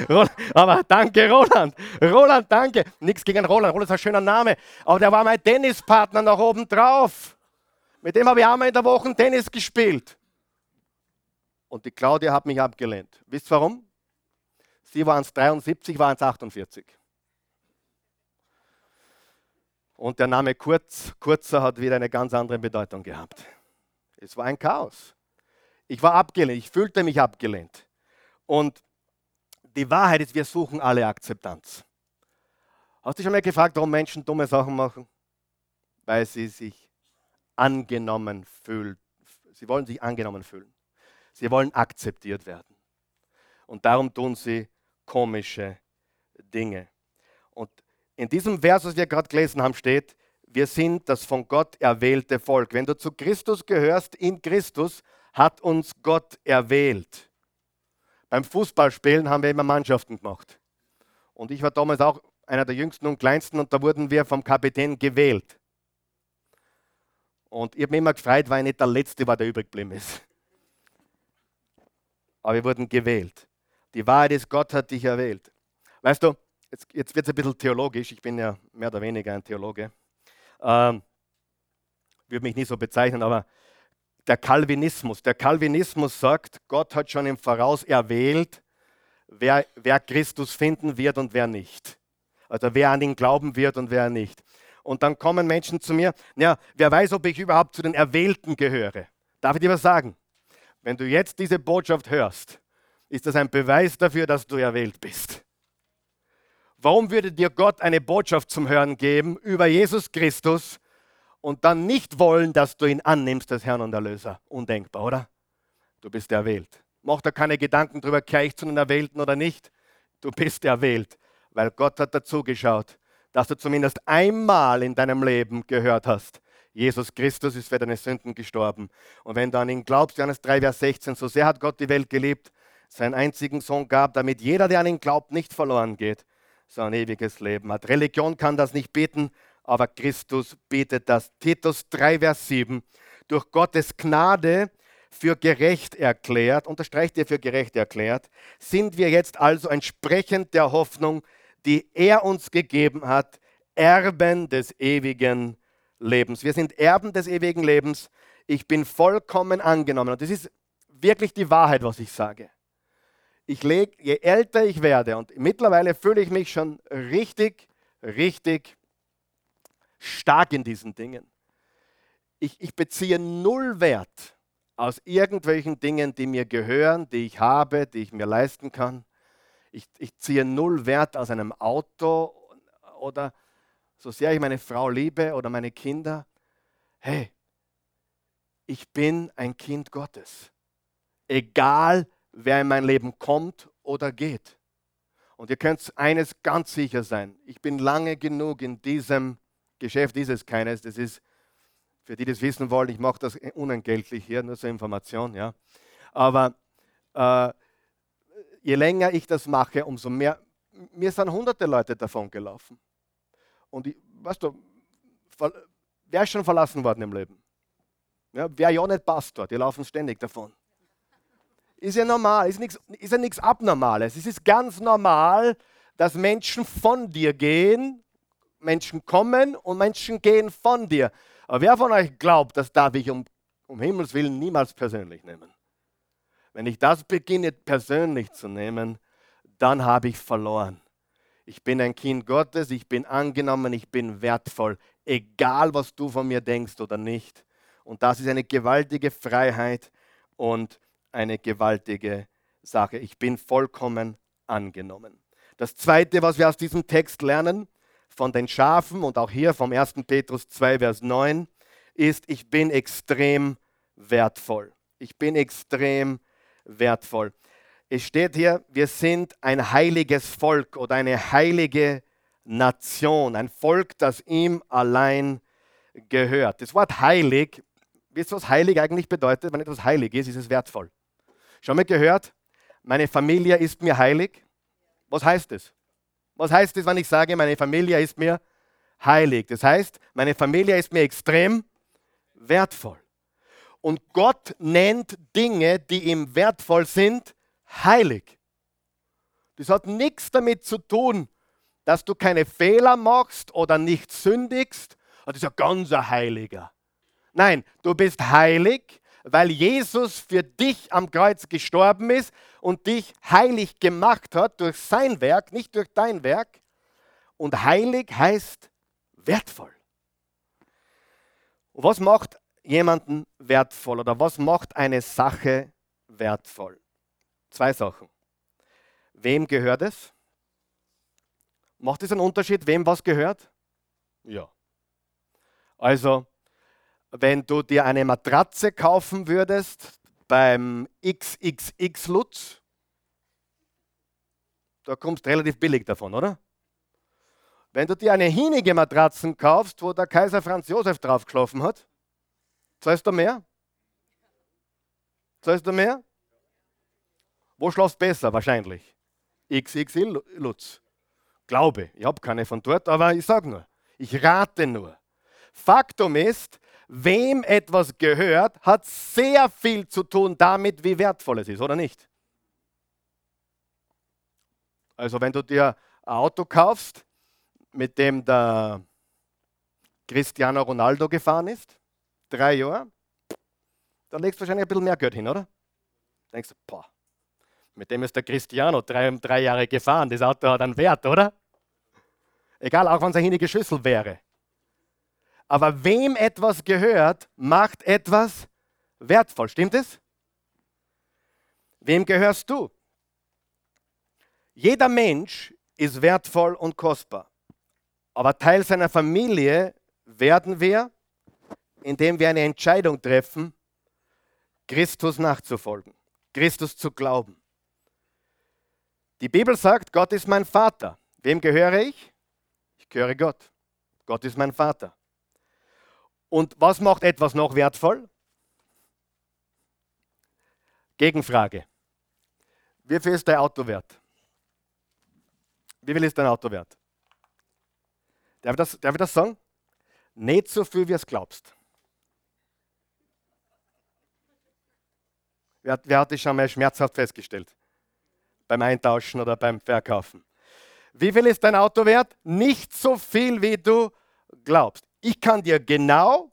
aber danke, Roland. Roland, danke. Nichts gegen Roland. Roland ist ein schöner Name. Aber der war mein Tennispartner noch oben drauf. Mit dem habe ich einmal in der Woche Tennis gespielt. Und die Claudia hat mich abgelehnt. Wisst ihr warum? Sie war 1,73, war 1,48. Und der Name Kurz, Kurzer hat wieder eine ganz andere Bedeutung gehabt. Es war ein Chaos. Ich war abgelehnt, ich fühlte mich abgelehnt. Und die Wahrheit ist, wir suchen alle Akzeptanz. Hast du schon mal gefragt, warum Menschen dumme Sachen machen? Weil sie sich angenommen fühlen. Sie wollen sich angenommen fühlen. Sie wollen akzeptiert werden. Und darum tun sie komische Dinge. Und in diesem Vers, was wir gerade gelesen haben, steht, wir sind das von Gott erwählte Volk. Wenn du zu Christus gehörst, in Christus hat uns Gott erwählt. Beim Fußballspielen haben wir immer Mannschaften gemacht. Und ich war damals auch einer der jüngsten und kleinsten und da wurden wir vom Kapitän gewählt. Und ich habe mich immer gefreut, weil ich nicht der Letzte war, der übrig geblieben ist. Aber wir wurden gewählt. Die Wahrheit ist, Gott hat dich erwählt. Weißt du, jetzt, jetzt wird es ein bisschen theologisch. Ich bin ja mehr oder weniger ein Theologe. Ähm, würde mich nicht so bezeichnen, aber der Calvinismus. Der Calvinismus sagt, Gott hat schon im Voraus erwählt, wer, wer Christus finden wird und wer nicht. Also wer an ihn glauben wird und wer nicht. Und dann kommen Menschen zu mir, ja, wer weiß, ob ich überhaupt zu den Erwählten gehöre. Darf ich dir was sagen? Wenn du jetzt diese Botschaft hörst, ist das ein Beweis dafür, dass du erwählt bist. Warum würde dir Gott eine Botschaft zum Hören geben über Jesus Christus, und dann nicht wollen, dass du ihn annimmst als Herrn und Erlöser. Undenkbar, oder? Du bist erwählt. Mach dir keine Gedanken darüber, kehre ich zu den Erwählten oder nicht. Du bist erwählt, weil Gott hat dazu geschaut, dass du zumindest einmal in deinem Leben gehört hast. Jesus Christus ist für deine Sünden gestorben. Und wenn du an ihn glaubst, Johannes 3, Vers 16, so sehr hat Gott die Welt geliebt, seinen einzigen Sohn gab, damit jeder, der an ihn glaubt, nicht verloren geht, sondern ewiges Leben hat. Religion kann das nicht bieten, aber Christus bietet das. Titus 3, Vers 7. Durch Gottes Gnade für gerecht erklärt, unterstreicht ihr für gerecht erklärt, sind wir jetzt also entsprechend der Hoffnung, die er uns gegeben hat, Erben des ewigen Lebens. Wir sind Erben des ewigen Lebens. Ich bin vollkommen angenommen. Und das ist wirklich die Wahrheit, was ich sage. Ich leg, je älter ich werde, und mittlerweile fühle ich mich schon richtig, richtig stark in diesen Dingen. Ich, ich beziehe null Wert aus irgendwelchen Dingen, die mir gehören, die ich habe, die ich mir leisten kann. Ich, ich ziehe null Wert aus einem Auto oder so sehr ich meine Frau liebe oder meine Kinder. Hey, ich bin ein Kind Gottes. Egal, wer in mein Leben kommt oder geht. Und ihr könnt eines ganz sicher sein. Ich bin lange genug in diesem Geschäft ist es keines. Das ist, für die das wissen wollen, ich mache das unentgeltlich hier, nur zur Information. Ja. Aber äh, je länger ich das mache, umso mehr. Mir sind hunderte Leute davon gelaufen. Und ich, weißt du, wer ist schon verlassen worden im Leben? Ja, wer ja nicht Pastor, die laufen ständig davon. Ist ja normal, ist, nix, ist ja nichts Abnormales. Es ist ganz normal, dass Menschen von dir gehen, Menschen kommen und Menschen gehen von dir. Aber wer von euch glaubt, das darf ich um, um Himmels Willen niemals persönlich nehmen? Wenn ich das beginne persönlich zu nehmen, dann habe ich verloren. Ich bin ein Kind Gottes, ich bin angenommen, ich bin wertvoll, egal was du von mir denkst oder nicht. Und das ist eine gewaltige Freiheit und eine gewaltige Sache. Ich bin vollkommen angenommen. Das Zweite, was wir aus diesem Text lernen, von den Schafen und auch hier vom 1. Petrus 2, Vers 9, ist, ich bin extrem wertvoll. Ich bin extrem wertvoll. Es steht hier, wir sind ein heiliges Volk oder eine heilige Nation, ein Volk, das ihm allein gehört. Das Wort heilig, wisst ihr, was heilig eigentlich bedeutet? Wenn etwas heilig ist, ist es wertvoll. Schon mal gehört? Meine Familie ist mir heilig. Was heißt es? Was heißt es, wenn ich sage, meine Familie ist mir heilig? Das heißt, meine Familie ist mir extrem wertvoll. Und Gott nennt Dinge, die ihm wertvoll sind, heilig. Das hat nichts damit zu tun, dass du keine Fehler machst oder nicht sündigst. Das ist ja ganz ein Heiliger. Nein, du bist heilig, weil Jesus für dich am Kreuz gestorben ist und dich heilig gemacht hat durch sein Werk, nicht durch dein Werk. Und heilig heißt wertvoll. Was macht jemanden wertvoll oder was macht eine Sache wertvoll? Zwei Sachen. Wem gehört es? Macht es einen Unterschied, wem was gehört? Ja. Also, wenn du dir eine Matratze kaufen würdest beim XXX Lutz, da kommst du relativ billig davon, oder? Wenn du dir eine hinige Matratzen kaufst, wo der Kaiser Franz Josef draufgeschlafen hat, zahlst du mehr? Zahlst du mehr? Wo schläfst besser? Wahrscheinlich. XXL Lutz. Glaube. Ich habe keine von dort, aber ich sage nur. Ich rate nur. Faktum ist, wem etwas gehört, hat sehr viel zu tun damit, wie wertvoll es ist, oder nicht? Also wenn du dir ein Auto kaufst, mit dem der Cristiano Ronaldo gefahren ist, drei Jahre, dann legst du wahrscheinlich ein bisschen mehr Geld hin, oder? Denkst du, boah, mit dem ist der Cristiano drei, drei Jahre gefahren. Das Auto hat einen Wert, oder? Egal, auch wenn es eine hinige Schüssel wäre. Aber wem etwas gehört, macht etwas wertvoll. Stimmt es? Wem gehörst du? Jeder Mensch ist wertvoll und kostbar. Aber Teil seiner Familie werden wir, indem wir eine Entscheidung treffen, Christus nachzufolgen, Christus zu glauben. Die Bibel sagt, Gott ist mein Vater. Wem gehöre ich? Ich gehöre Gott. Gott ist mein Vater. Und was macht etwas noch wertvoll? Gegenfrage. Wie viel ist dein Auto wert? Wie viel ist dein Auto wert? Darf ich das, darf ich das sagen? Nicht so viel, wie es glaubst. Wer, wer hat das schon mal schmerzhaft festgestellt? beim Eintauschen oder beim Verkaufen. Wie viel ist dein Auto wert? Nicht so viel, wie du glaubst. Ich kann dir genau,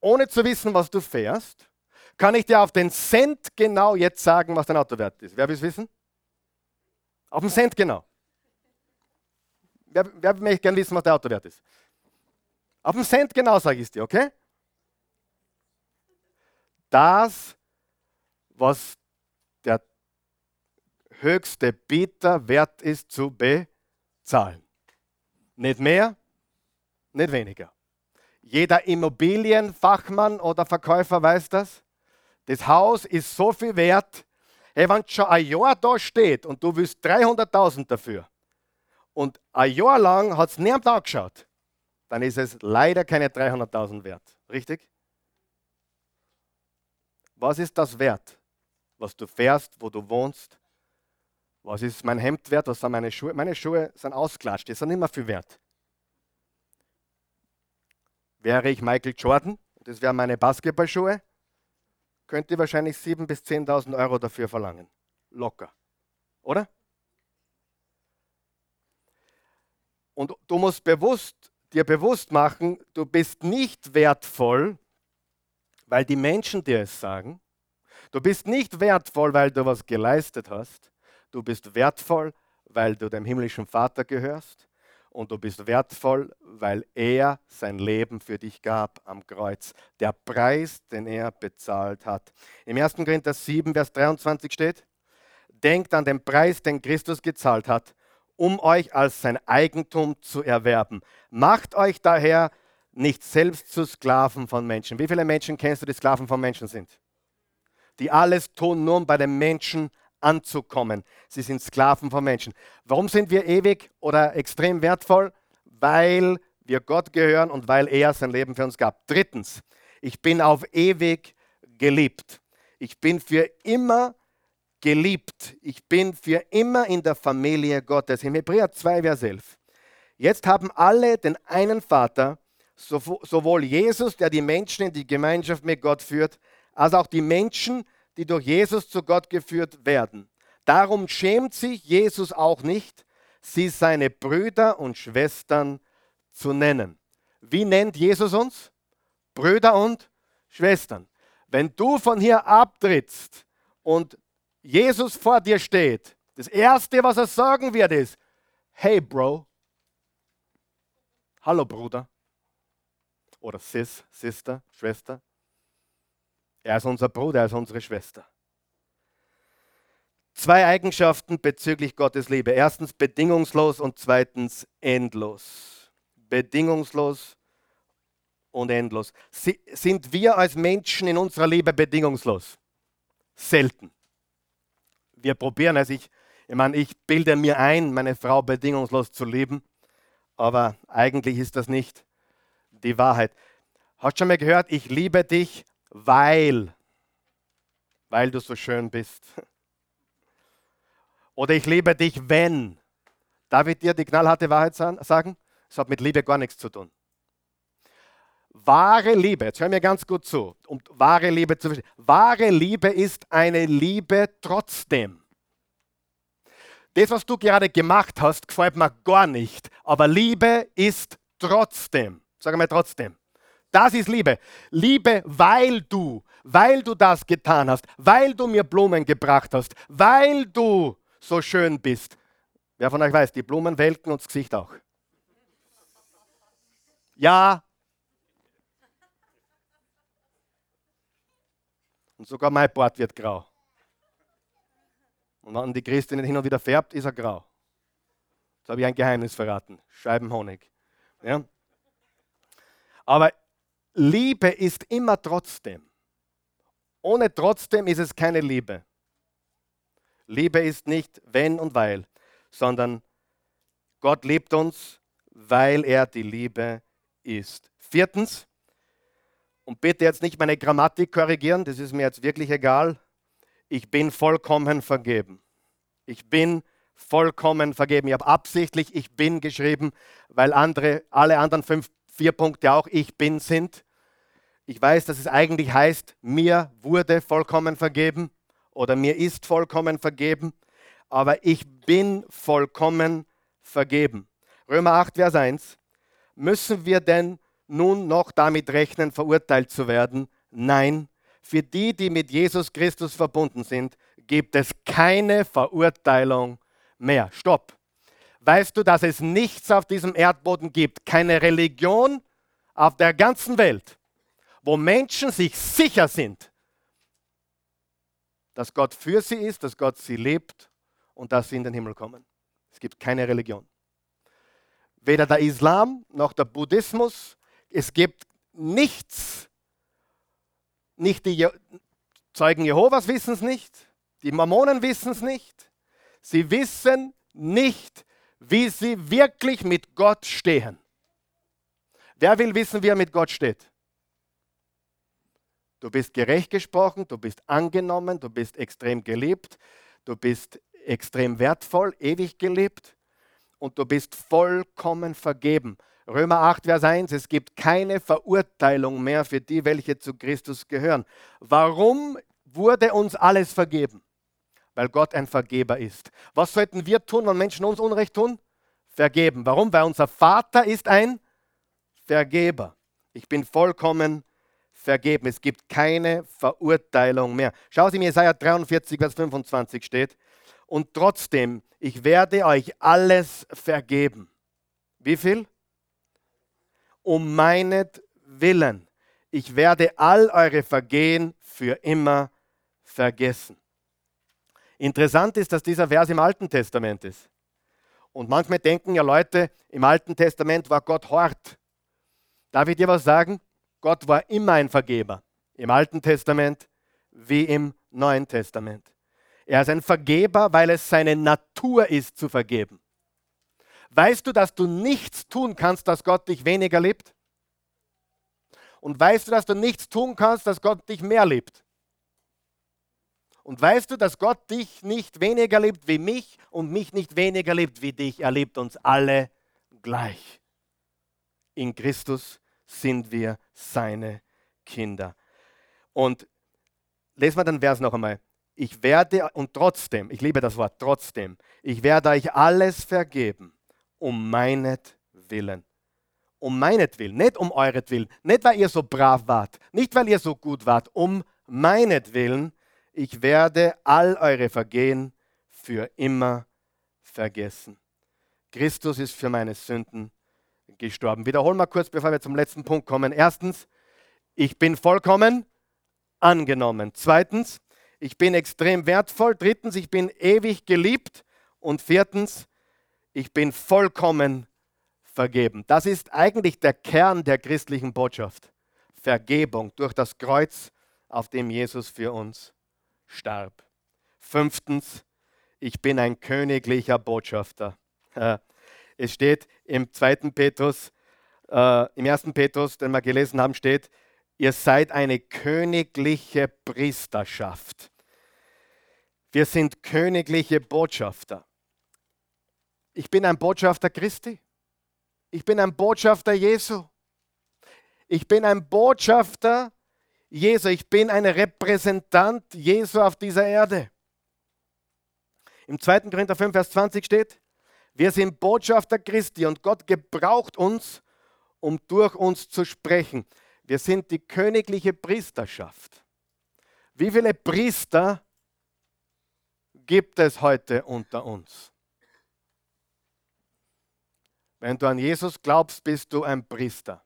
ohne zu wissen, was du fährst, kann ich dir auf den Cent genau jetzt sagen, was dein Auto wert ist. Wer will es wissen? Auf den Cent genau. Wer, wer möchte gerne wissen, was der Auto wert ist? Auf den Cent genau sage ich es dir, okay? Das, was der höchste Bieter wert ist zu bezahlen. Nicht mehr, nicht weniger. Jeder Immobilienfachmann oder Verkäufer weiß das. Das Haus ist so viel wert, hey, wenn es schon ein Jahr da steht und du willst 300.000 dafür und ein Jahr lang hat es niemand angeschaut, dann ist es leider keine 300.000 wert. Richtig? Was ist das wert, was du fährst, wo du wohnst, was ist mein Hemd wert? Was sind meine Schuhe? Meine Schuhe sind ausklatscht, die sind mehr viel wert. Wäre ich Michael Jordan, das wären meine Basketballschuhe, könnte ich wahrscheinlich 7.000 bis 10.000 Euro dafür verlangen. Locker. Oder? Und du musst bewusst, dir bewusst machen, du bist nicht wertvoll, weil die Menschen dir es sagen. Du bist nicht wertvoll, weil du was geleistet hast. Du bist wertvoll, weil du dem himmlischen Vater gehörst und du bist wertvoll, weil er sein Leben für dich gab am Kreuz. Der Preis, den er bezahlt hat. Im 1. Korinther 7, Vers 23 steht, denkt an den Preis, den Christus gezahlt hat, um euch als sein Eigentum zu erwerben. Macht euch daher nicht selbst zu Sklaven von Menschen. Wie viele Menschen kennst du, die Sklaven von Menschen sind? Die alles tun, nur um bei den Menschen anzukommen. Sie sind Sklaven von Menschen. Warum sind wir ewig oder extrem wertvoll? Weil wir Gott gehören und weil er sein Leben für uns gab. Drittens, ich bin auf ewig geliebt. Ich bin für immer geliebt. Ich bin für immer in der Familie Gottes. Im Hebräer 2, Vers 11. Jetzt haben alle den einen Vater, sowohl Jesus, der die Menschen in die Gemeinschaft mit Gott führt, als auch die Menschen, die durch Jesus zu Gott geführt werden. Darum schämt sich Jesus auch nicht, sie seine Brüder und Schwestern zu nennen. Wie nennt Jesus uns? Brüder und Schwestern. Wenn du von hier abtrittst und Jesus vor dir steht, das Erste, was er sagen wird, ist, hey Bro, hallo Bruder oder Sis, Sister, Schwester. Er ist unser Bruder, er ist unsere Schwester. Zwei Eigenschaften bezüglich Gottes Liebe. Erstens bedingungslos und zweitens endlos. Bedingungslos und endlos. Sind wir als Menschen in unserer Liebe bedingungslos? Selten. Wir probieren es. Ich, ich meine, ich bilde mir ein, meine Frau bedingungslos zu lieben, aber eigentlich ist das nicht die Wahrheit. Hast du schon mal gehört, ich liebe dich weil, weil du so schön bist. Oder ich liebe dich, wenn. Darf ich dir die knallharte Wahrheit sagen? Es hat mit Liebe gar nichts zu tun. Wahre Liebe, jetzt hör mir ganz gut zu, um wahre Liebe zu verstehen. Wahre Liebe ist eine Liebe trotzdem. Das, was du gerade gemacht hast, gefällt mir gar nicht. Aber Liebe ist trotzdem. Sag mal trotzdem. Das ist Liebe. Liebe, weil du, weil du das getan hast, weil du mir Blumen gebracht hast, weil du so schön bist. Wer von euch weiß, die Blumen welken uns Gesicht auch. Ja. Und sogar mein Bart wird grau. Und wenn die Christin hin und wieder färbt, ist er grau. Jetzt habe ich ein Geheimnis verraten. Scheibenhonig. Ja? Aber Liebe ist immer trotzdem. Ohne trotzdem ist es keine Liebe. Liebe ist nicht wenn und weil, sondern Gott liebt uns, weil er die Liebe ist. Viertens, und bitte jetzt nicht meine Grammatik korrigieren, das ist mir jetzt wirklich egal. Ich bin vollkommen vergeben. Ich bin vollkommen vergeben. Ich habe absichtlich ich bin geschrieben, weil andere, alle anderen fünf, vier Punkte auch ich bin sind. Ich weiß, dass es eigentlich heißt, mir wurde vollkommen vergeben oder mir ist vollkommen vergeben, aber ich bin vollkommen vergeben. Römer 8, Vers 1. Müssen wir denn nun noch damit rechnen, verurteilt zu werden? Nein, für die, die mit Jesus Christus verbunden sind, gibt es keine Verurteilung mehr. Stopp. Weißt du, dass es nichts auf diesem Erdboden gibt, keine Religion auf der ganzen Welt, wo Menschen sich sicher sind, dass Gott für sie ist, dass Gott sie liebt und dass sie in den Himmel kommen. Es gibt keine Religion. Weder der Islam noch der Buddhismus. Es gibt nichts. Nicht die Je Zeugen Jehovas wissen es nicht. Die Mormonen wissen es nicht. Sie wissen nicht, wie sie wirklich mit Gott stehen. Wer will wissen, wie er mit Gott steht? Du bist gerecht gesprochen, du bist angenommen, du bist extrem geliebt, du bist extrem wertvoll, ewig geliebt und du bist vollkommen vergeben. Römer 8, Vers 1, es gibt keine Verurteilung mehr für die, welche zu Christus gehören. Warum wurde uns alles vergeben? Weil Gott ein Vergeber ist. Was sollten wir tun, wenn Menschen uns Unrecht tun? Vergeben. Warum? Weil unser Vater ist ein Vergeber. Ich bin vollkommen vergeben. Es gibt keine Verurteilung mehr. Schau Sie mir, Jesaja 43, Vers 25 steht. und trotzdem, ich werde euch alles vergeben. Wie viel? Um meinetwillen. Ich werde all eure Vergehen für immer vergessen. Interessant ist, dass dieser Vers im Alten Testament ist. Und manchmal denken ja Leute, im Alten Testament war Gott hart. Darf ich dir was sagen? Gott war immer ein Vergeber. Im Alten Testament wie im Neuen Testament. Er ist ein Vergeber, weil es seine Natur ist zu vergeben. Weißt du, dass du nichts tun kannst, dass Gott dich weniger liebt? Und weißt du, dass du nichts tun kannst, dass Gott dich mehr liebt? Und weißt du, dass Gott dich nicht weniger liebt wie mich und mich nicht weniger liebt wie dich? Er liebt uns alle gleich. In Christus sind wir seine Kinder. Und lesen wir den Vers noch einmal. Ich werde, und trotzdem, ich liebe das Wort, trotzdem, ich werde euch alles vergeben, um meinetwillen. Um meinetwillen, nicht um euretwillen, nicht weil ihr so brav wart, nicht weil ihr so gut wart, um meinetwillen, ich werde all eure Vergehen für immer vergessen. Christus ist für meine Sünden gestorben. Wiederholen wir kurz, bevor wir zum letzten Punkt kommen. Erstens, ich bin vollkommen angenommen. Zweitens, ich bin extrem wertvoll. Drittens, ich bin ewig geliebt. Und viertens, ich bin vollkommen vergeben. Das ist eigentlich der Kern der christlichen Botschaft. Vergebung durch das Kreuz, auf dem Jesus für uns starb. Fünftens, ich bin ein königlicher Botschafter. Es steht im zweiten Petrus, äh, im ersten Petrus, den wir gelesen haben, steht, ihr seid eine königliche Priesterschaft. Wir sind königliche Botschafter. Ich bin ein Botschafter Christi. Ich bin ein Botschafter Jesu. Ich bin ein Botschafter Jesu. Ich bin ein Repräsentant Jesu auf dieser Erde. Im 2. Korinther 5, Vers 20 steht, wir sind Botschafter Christi und Gott gebraucht uns, um durch uns zu sprechen. Wir sind die königliche Priesterschaft. Wie viele Priester gibt es heute unter uns? Wenn du an Jesus glaubst, bist du ein Priester.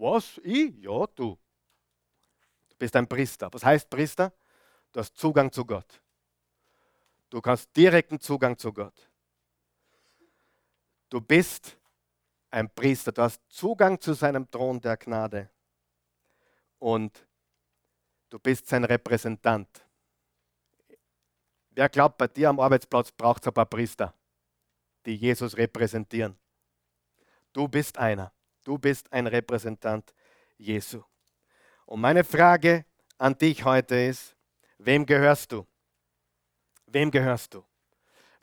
Was? Ich? Ja, du. Du bist ein Priester. Was heißt Priester? Du hast Zugang zu Gott. Du hast direkten Zugang zu Gott. Du bist ein Priester. Du hast Zugang zu seinem Thron der Gnade. Und du bist sein Repräsentant. Wer glaubt, bei dir am Arbeitsplatz braucht es ein paar Priester, die Jesus repräsentieren? Du bist einer. Du bist ein Repräsentant Jesu. Und meine Frage an dich heute ist, wem gehörst du? Wem gehörst du?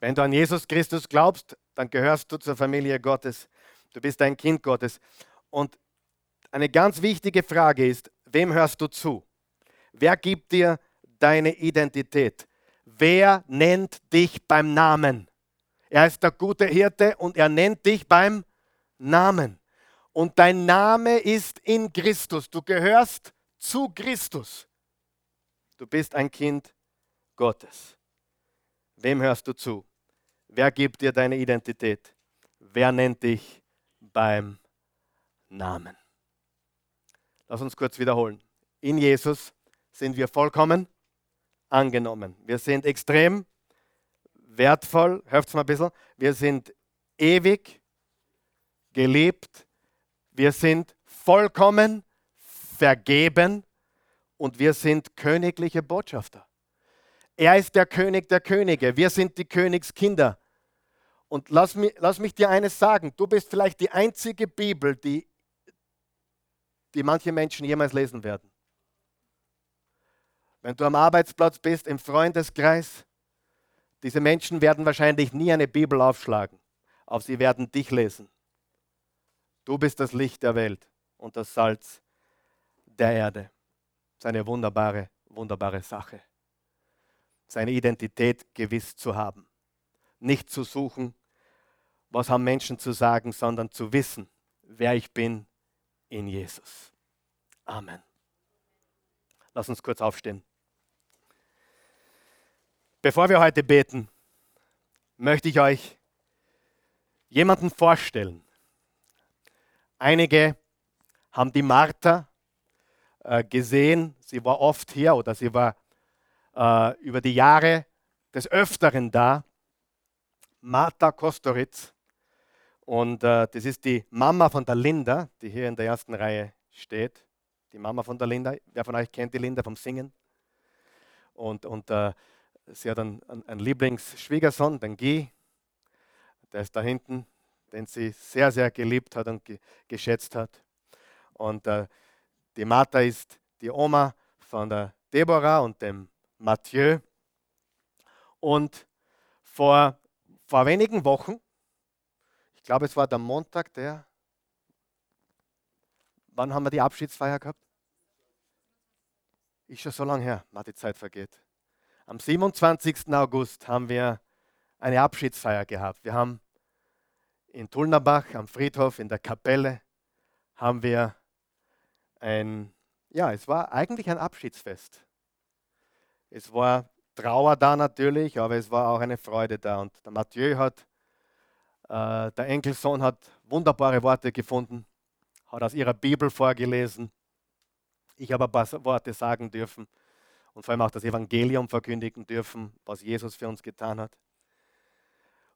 Wenn du an Jesus Christus glaubst, dann gehörst du zur Familie Gottes. Du bist ein Kind Gottes. Und eine ganz wichtige Frage ist, wem hörst du zu? Wer gibt dir deine Identität? Wer nennt dich beim Namen? Er ist der gute Hirte und er nennt dich beim Namen und dein Name ist in Christus. Du gehörst zu Christus. Du bist ein Kind Gottes. Wem hörst du zu? Wer gibt dir deine Identität? Wer nennt dich beim Namen? Lass uns kurz wiederholen. In Jesus sind wir vollkommen angenommen. Wir sind extrem wertvoll, hört mal ein bisschen. Wir sind ewig geliebt wir sind vollkommen vergeben und wir sind königliche Botschafter. Er ist der König der Könige. Wir sind die Königskinder. Und lass mich, lass mich dir eines sagen. Du bist vielleicht die einzige Bibel, die, die manche Menschen jemals lesen werden. Wenn du am Arbeitsplatz bist, im Freundeskreis, diese Menschen werden wahrscheinlich nie eine Bibel aufschlagen, aber sie werden dich lesen. Du bist das Licht der Welt und das Salz der Erde. Das ist eine wunderbare, wunderbare Sache. Seine Identität gewiss zu haben. Nicht zu suchen, was haben Menschen zu sagen, sondern zu wissen, wer ich bin in Jesus. Amen. Lass uns kurz aufstehen. Bevor wir heute beten, möchte ich euch jemanden vorstellen. Einige haben die Martha äh, gesehen. Sie war oft hier oder sie war äh, über die Jahre des Öfteren da. Martha Kostoritz. Und äh, das ist die Mama von der Linda, die hier in der ersten Reihe steht. Die Mama von der Linda. Wer von euch kennt die Linda vom Singen? Und, und äh, sie hat einen, einen Lieblingsschwiegersohn, den Guy. Der ist da hinten, den sie sehr, sehr geliebt hat und ge geschätzt hat. Und äh, die Martha ist die Oma von der Deborah und dem Mathieu. Und vor, vor wenigen Wochen, ich glaube es war der Montag, der, wann haben wir die Abschiedsfeier gehabt? Ist schon so lange her, mal die Zeit vergeht. Am 27. August haben wir eine Abschiedsfeier gehabt. Wir haben in Tulnerbach am Friedhof in der Kapelle haben wir ein, ja, es war eigentlich ein Abschiedsfest. Es war Trauer da natürlich, aber es war auch eine Freude da. Und der Mathieu hat, äh, der Enkelsohn hat wunderbare Worte gefunden, hat aus ihrer Bibel vorgelesen. Ich habe ein paar Worte sagen dürfen und vor allem auch das Evangelium verkündigen dürfen, was Jesus für uns getan hat.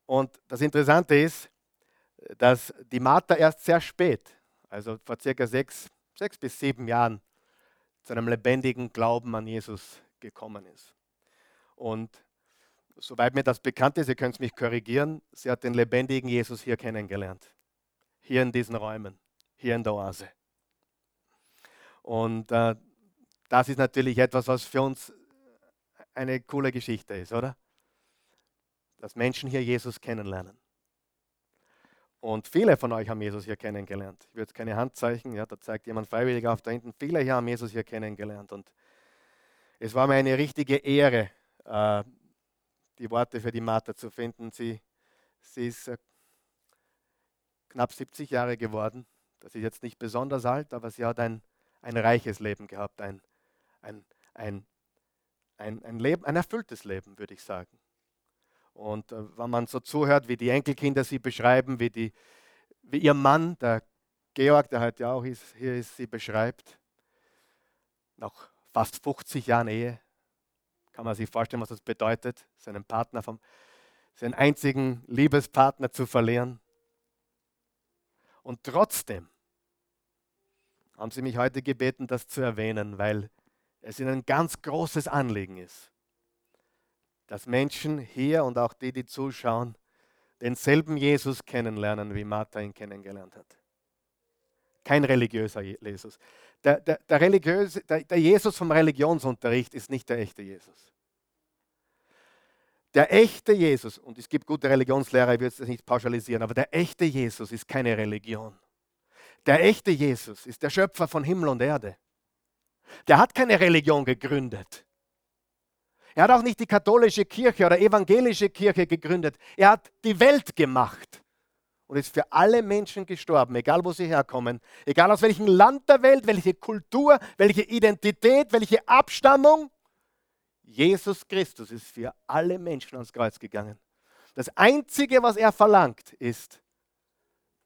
Und das Interessante ist, dass die Martha erst sehr spät, also vor circa sechs, sechs bis sieben Jahren, zu einem lebendigen Glauben an Jesus gekommen ist. Und soweit mir das bekannt ist, ihr könnt mich korrigieren, sie hat den lebendigen Jesus hier kennengelernt. Hier in diesen Räumen, hier in der Oase. Und äh, das ist natürlich etwas, was für uns eine coole Geschichte ist, oder? Dass Menschen hier Jesus kennenlernen. Und viele von euch haben Jesus hier kennengelernt. Ich würde jetzt keine Handzeichen, ja, da zeigt jemand freiwillig auf da hinten. Viele hier haben Jesus hier kennengelernt. Und es war mir eine richtige Ehre, äh, die Worte für die Martha zu finden. Sie, sie ist äh, knapp 70 Jahre geworden. Das ist jetzt nicht besonders alt, aber sie hat ein, ein reiches Leben gehabt, ein, ein, ein, ein, Leben, ein erfülltes Leben, würde ich sagen. Und äh, wenn man so zuhört, wie die Enkelkinder sie beschreiben, wie, die, wie ihr Mann, der Georg, der heute ja auch ist, hier ist, sie beschreibt, nach fast 50 Jahren Ehe, kann man sich vorstellen, was das bedeutet, seinen Partner, vom, seinen einzigen Liebespartner zu verlieren. Und trotzdem haben sie mich heute gebeten, das zu erwähnen, weil es ihnen ein ganz großes Anliegen ist, dass Menschen hier und auch die, die zuschauen, denselben Jesus kennenlernen, wie Martha ihn kennengelernt hat. Kein religiöser Jesus. Der, der, der, religiöse, der, der Jesus vom Religionsunterricht ist nicht der echte Jesus. Der echte Jesus, und es gibt gute Religionslehrer, ich würde es nicht pauschalisieren, aber der echte Jesus ist keine Religion. Der echte Jesus ist der Schöpfer von Himmel und Erde. Der hat keine Religion gegründet. Er hat auch nicht die katholische Kirche oder evangelische Kirche gegründet. Er hat die Welt gemacht und ist für alle Menschen gestorben, egal wo sie herkommen, egal aus welchem Land der Welt, welche Kultur, welche Identität, welche Abstammung. Jesus Christus ist für alle Menschen ans Kreuz gegangen. Das Einzige, was er verlangt, ist,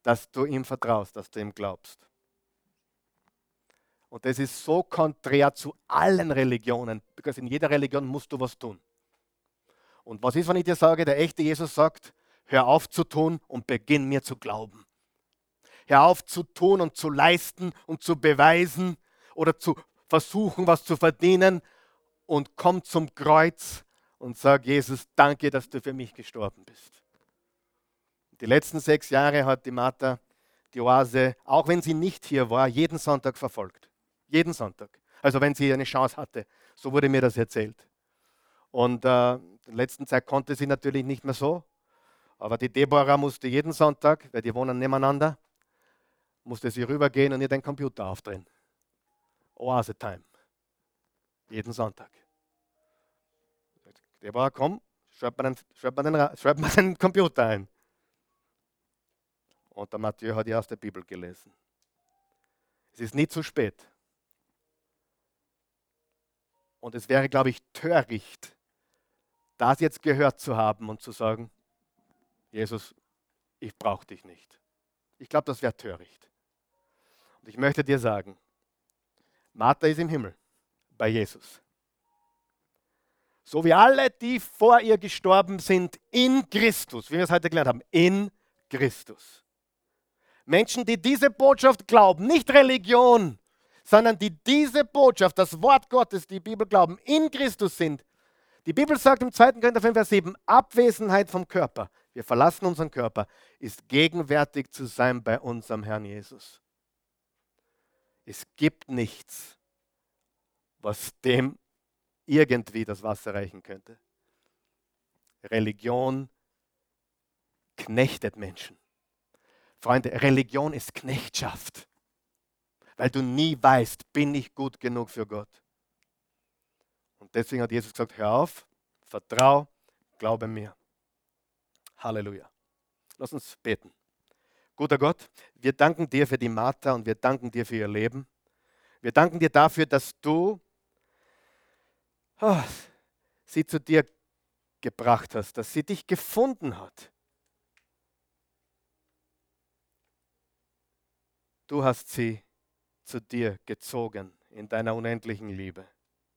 dass du ihm vertraust, dass du ihm glaubst. Und das ist so konträr zu allen Religionen, because in jeder Religion musst du was tun. Und was ist, wenn ich dir sage, der echte Jesus sagt, hör auf zu tun und beginn mir zu glauben. Hör auf zu tun und zu leisten und zu beweisen oder zu versuchen, was zu verdienen und komm zum Kreuz und sag, Jesus, danke, dass du für mich gestorben bist. Die letzten sechs Jahre hat die Martha die Oase, auch wenn sie nicht hier war, jeden Sonntag verfolgt. Jeden Sonntag. Also wenn sie eine Chance hatte. So wurde mir das erzählt. Und äh, in letzten Zeit konnte sie natürlich nicht mehr so. Aber die Deborah musste jeden Sonntag, weil die wohnen nebeneinander, musste sie rübergehen und ihr den Computer aufdrehen. Oase Time. Jeden Sonntag. Deborah, komm, schreib mir den Computer ein. Und der Mathieu hat ja aus der Bibel gelesen. Es ist nie zu spät. Und es wäre, glaube ich, töricht, das jetzt gehört zu haben und zu sagen, Jesus, ich brauche dich nicht. Ich glaube, das wäre töricht. Und ich möchte dir sagen, Martha ist im Himmel bei Jesus. So wie alle, die vor ihr gestorben sind in Christus, wie wir es heute gelernt haben, in Christus. Menschen, die diese Botschaft glauben, nicht Religion, sondern die diese Botschaft, das Wort Gottes, die Bibel glauben, in Christus sind. Die Bibel sagt im 2. Korinther 5, Vers 7, Abwesenheit vom Körper. Wir verlassen unseren Körper, ist gegenwärtig zu sein bei unserem Herrn Jesus. Es gibt nichts, was dem irgendwie das Wasser reichen könnte. Religion knechtet Menschen. Freunde, Religion ist Knechtschaft weil du nie weißt, bin ich gut genug für Gott. Und deswegen hat Jesus gesagt, hör auf, vertrau, glaube mir. Halleluja. Lass uns beten. Guter Gott, wir danken dir für die Martha und wir danken dir für ihr Leben. Wir danken dir dafür, dass du oh, sie zu dir gebracht hast, dass sie dich gefunden hat. Du hast sie zu dir gezogen in deiner unendlichen Liebe.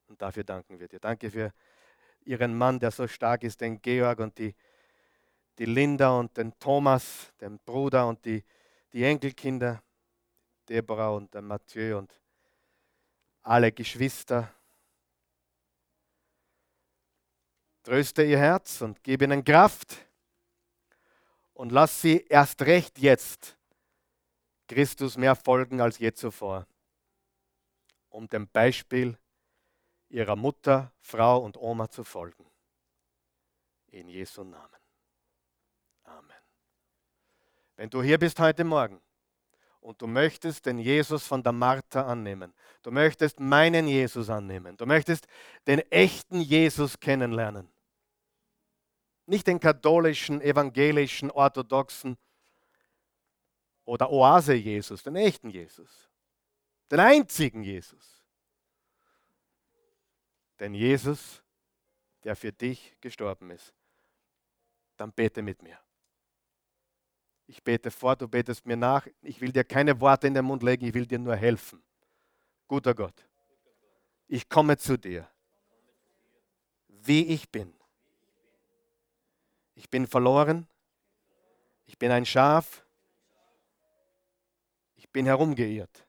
Und dafür danken wir dir. Danke für ihren Mann, der so stark ist, den Georg und die, die Linda und den Thomas, den Bruder und die, die Enkelkinder, Deborah und der Mathieu und alle Geschwister. Tröste ihr Herz und gib ihnen Kraft und lass sie erst recht jetzt Christus mehr folgen als je zuvor, um dem Beispiel ihrer Mutter, Frau und Oma zu folgen. In Jesu Namen. Amen. Wenn du hier bist heute Morgen und du möchtest den Jesus von der Martha annehmen, du möchtest meinen Jesus annehmen, du möchtest den echten Jesus kennenlernen, nicht den katholischen, evangelischen, orthodoxen, oder Oase Jesus, den echten Jesus, den einzigen Jesus. Den Jesus, der für dich gestorben ist. Dann bete mit mir. Ich bete vor, du betest mir nach. Ich will dir keine Worte in den Mund legen, ich will dir nur helfen. Guter Gott, ich komme zu dir, wie ich bin. Ich bin verloren. Ich bin ein Schaf bin herumgeirrt.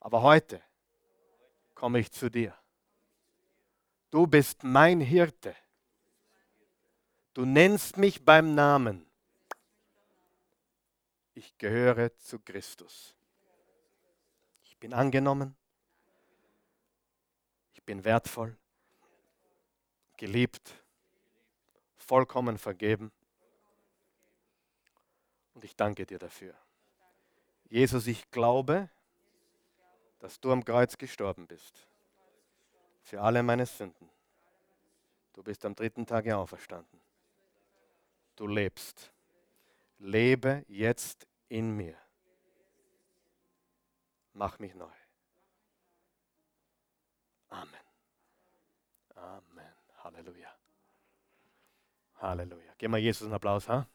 Aber heute komme ich zu dir. Du bist mein Hirte. Du nennst mich beim Namen. Ich gehöre zu Christus. Ich bin angenommen. Ich bin wertvoll, geliebt, vollkommen vergeben. Und ich danke dir dafür. Jesus, ich glaube, dass du am Kreuz gestorben bist. Für alle meine Sünden. Du bist am dritten Tage auferstanden. Du lebst. Lebe jetzt in mir. Mach mich neu. Amen. Amen. Halleluja. Halleluja. Geben wir Jesus einen Applaus, ha?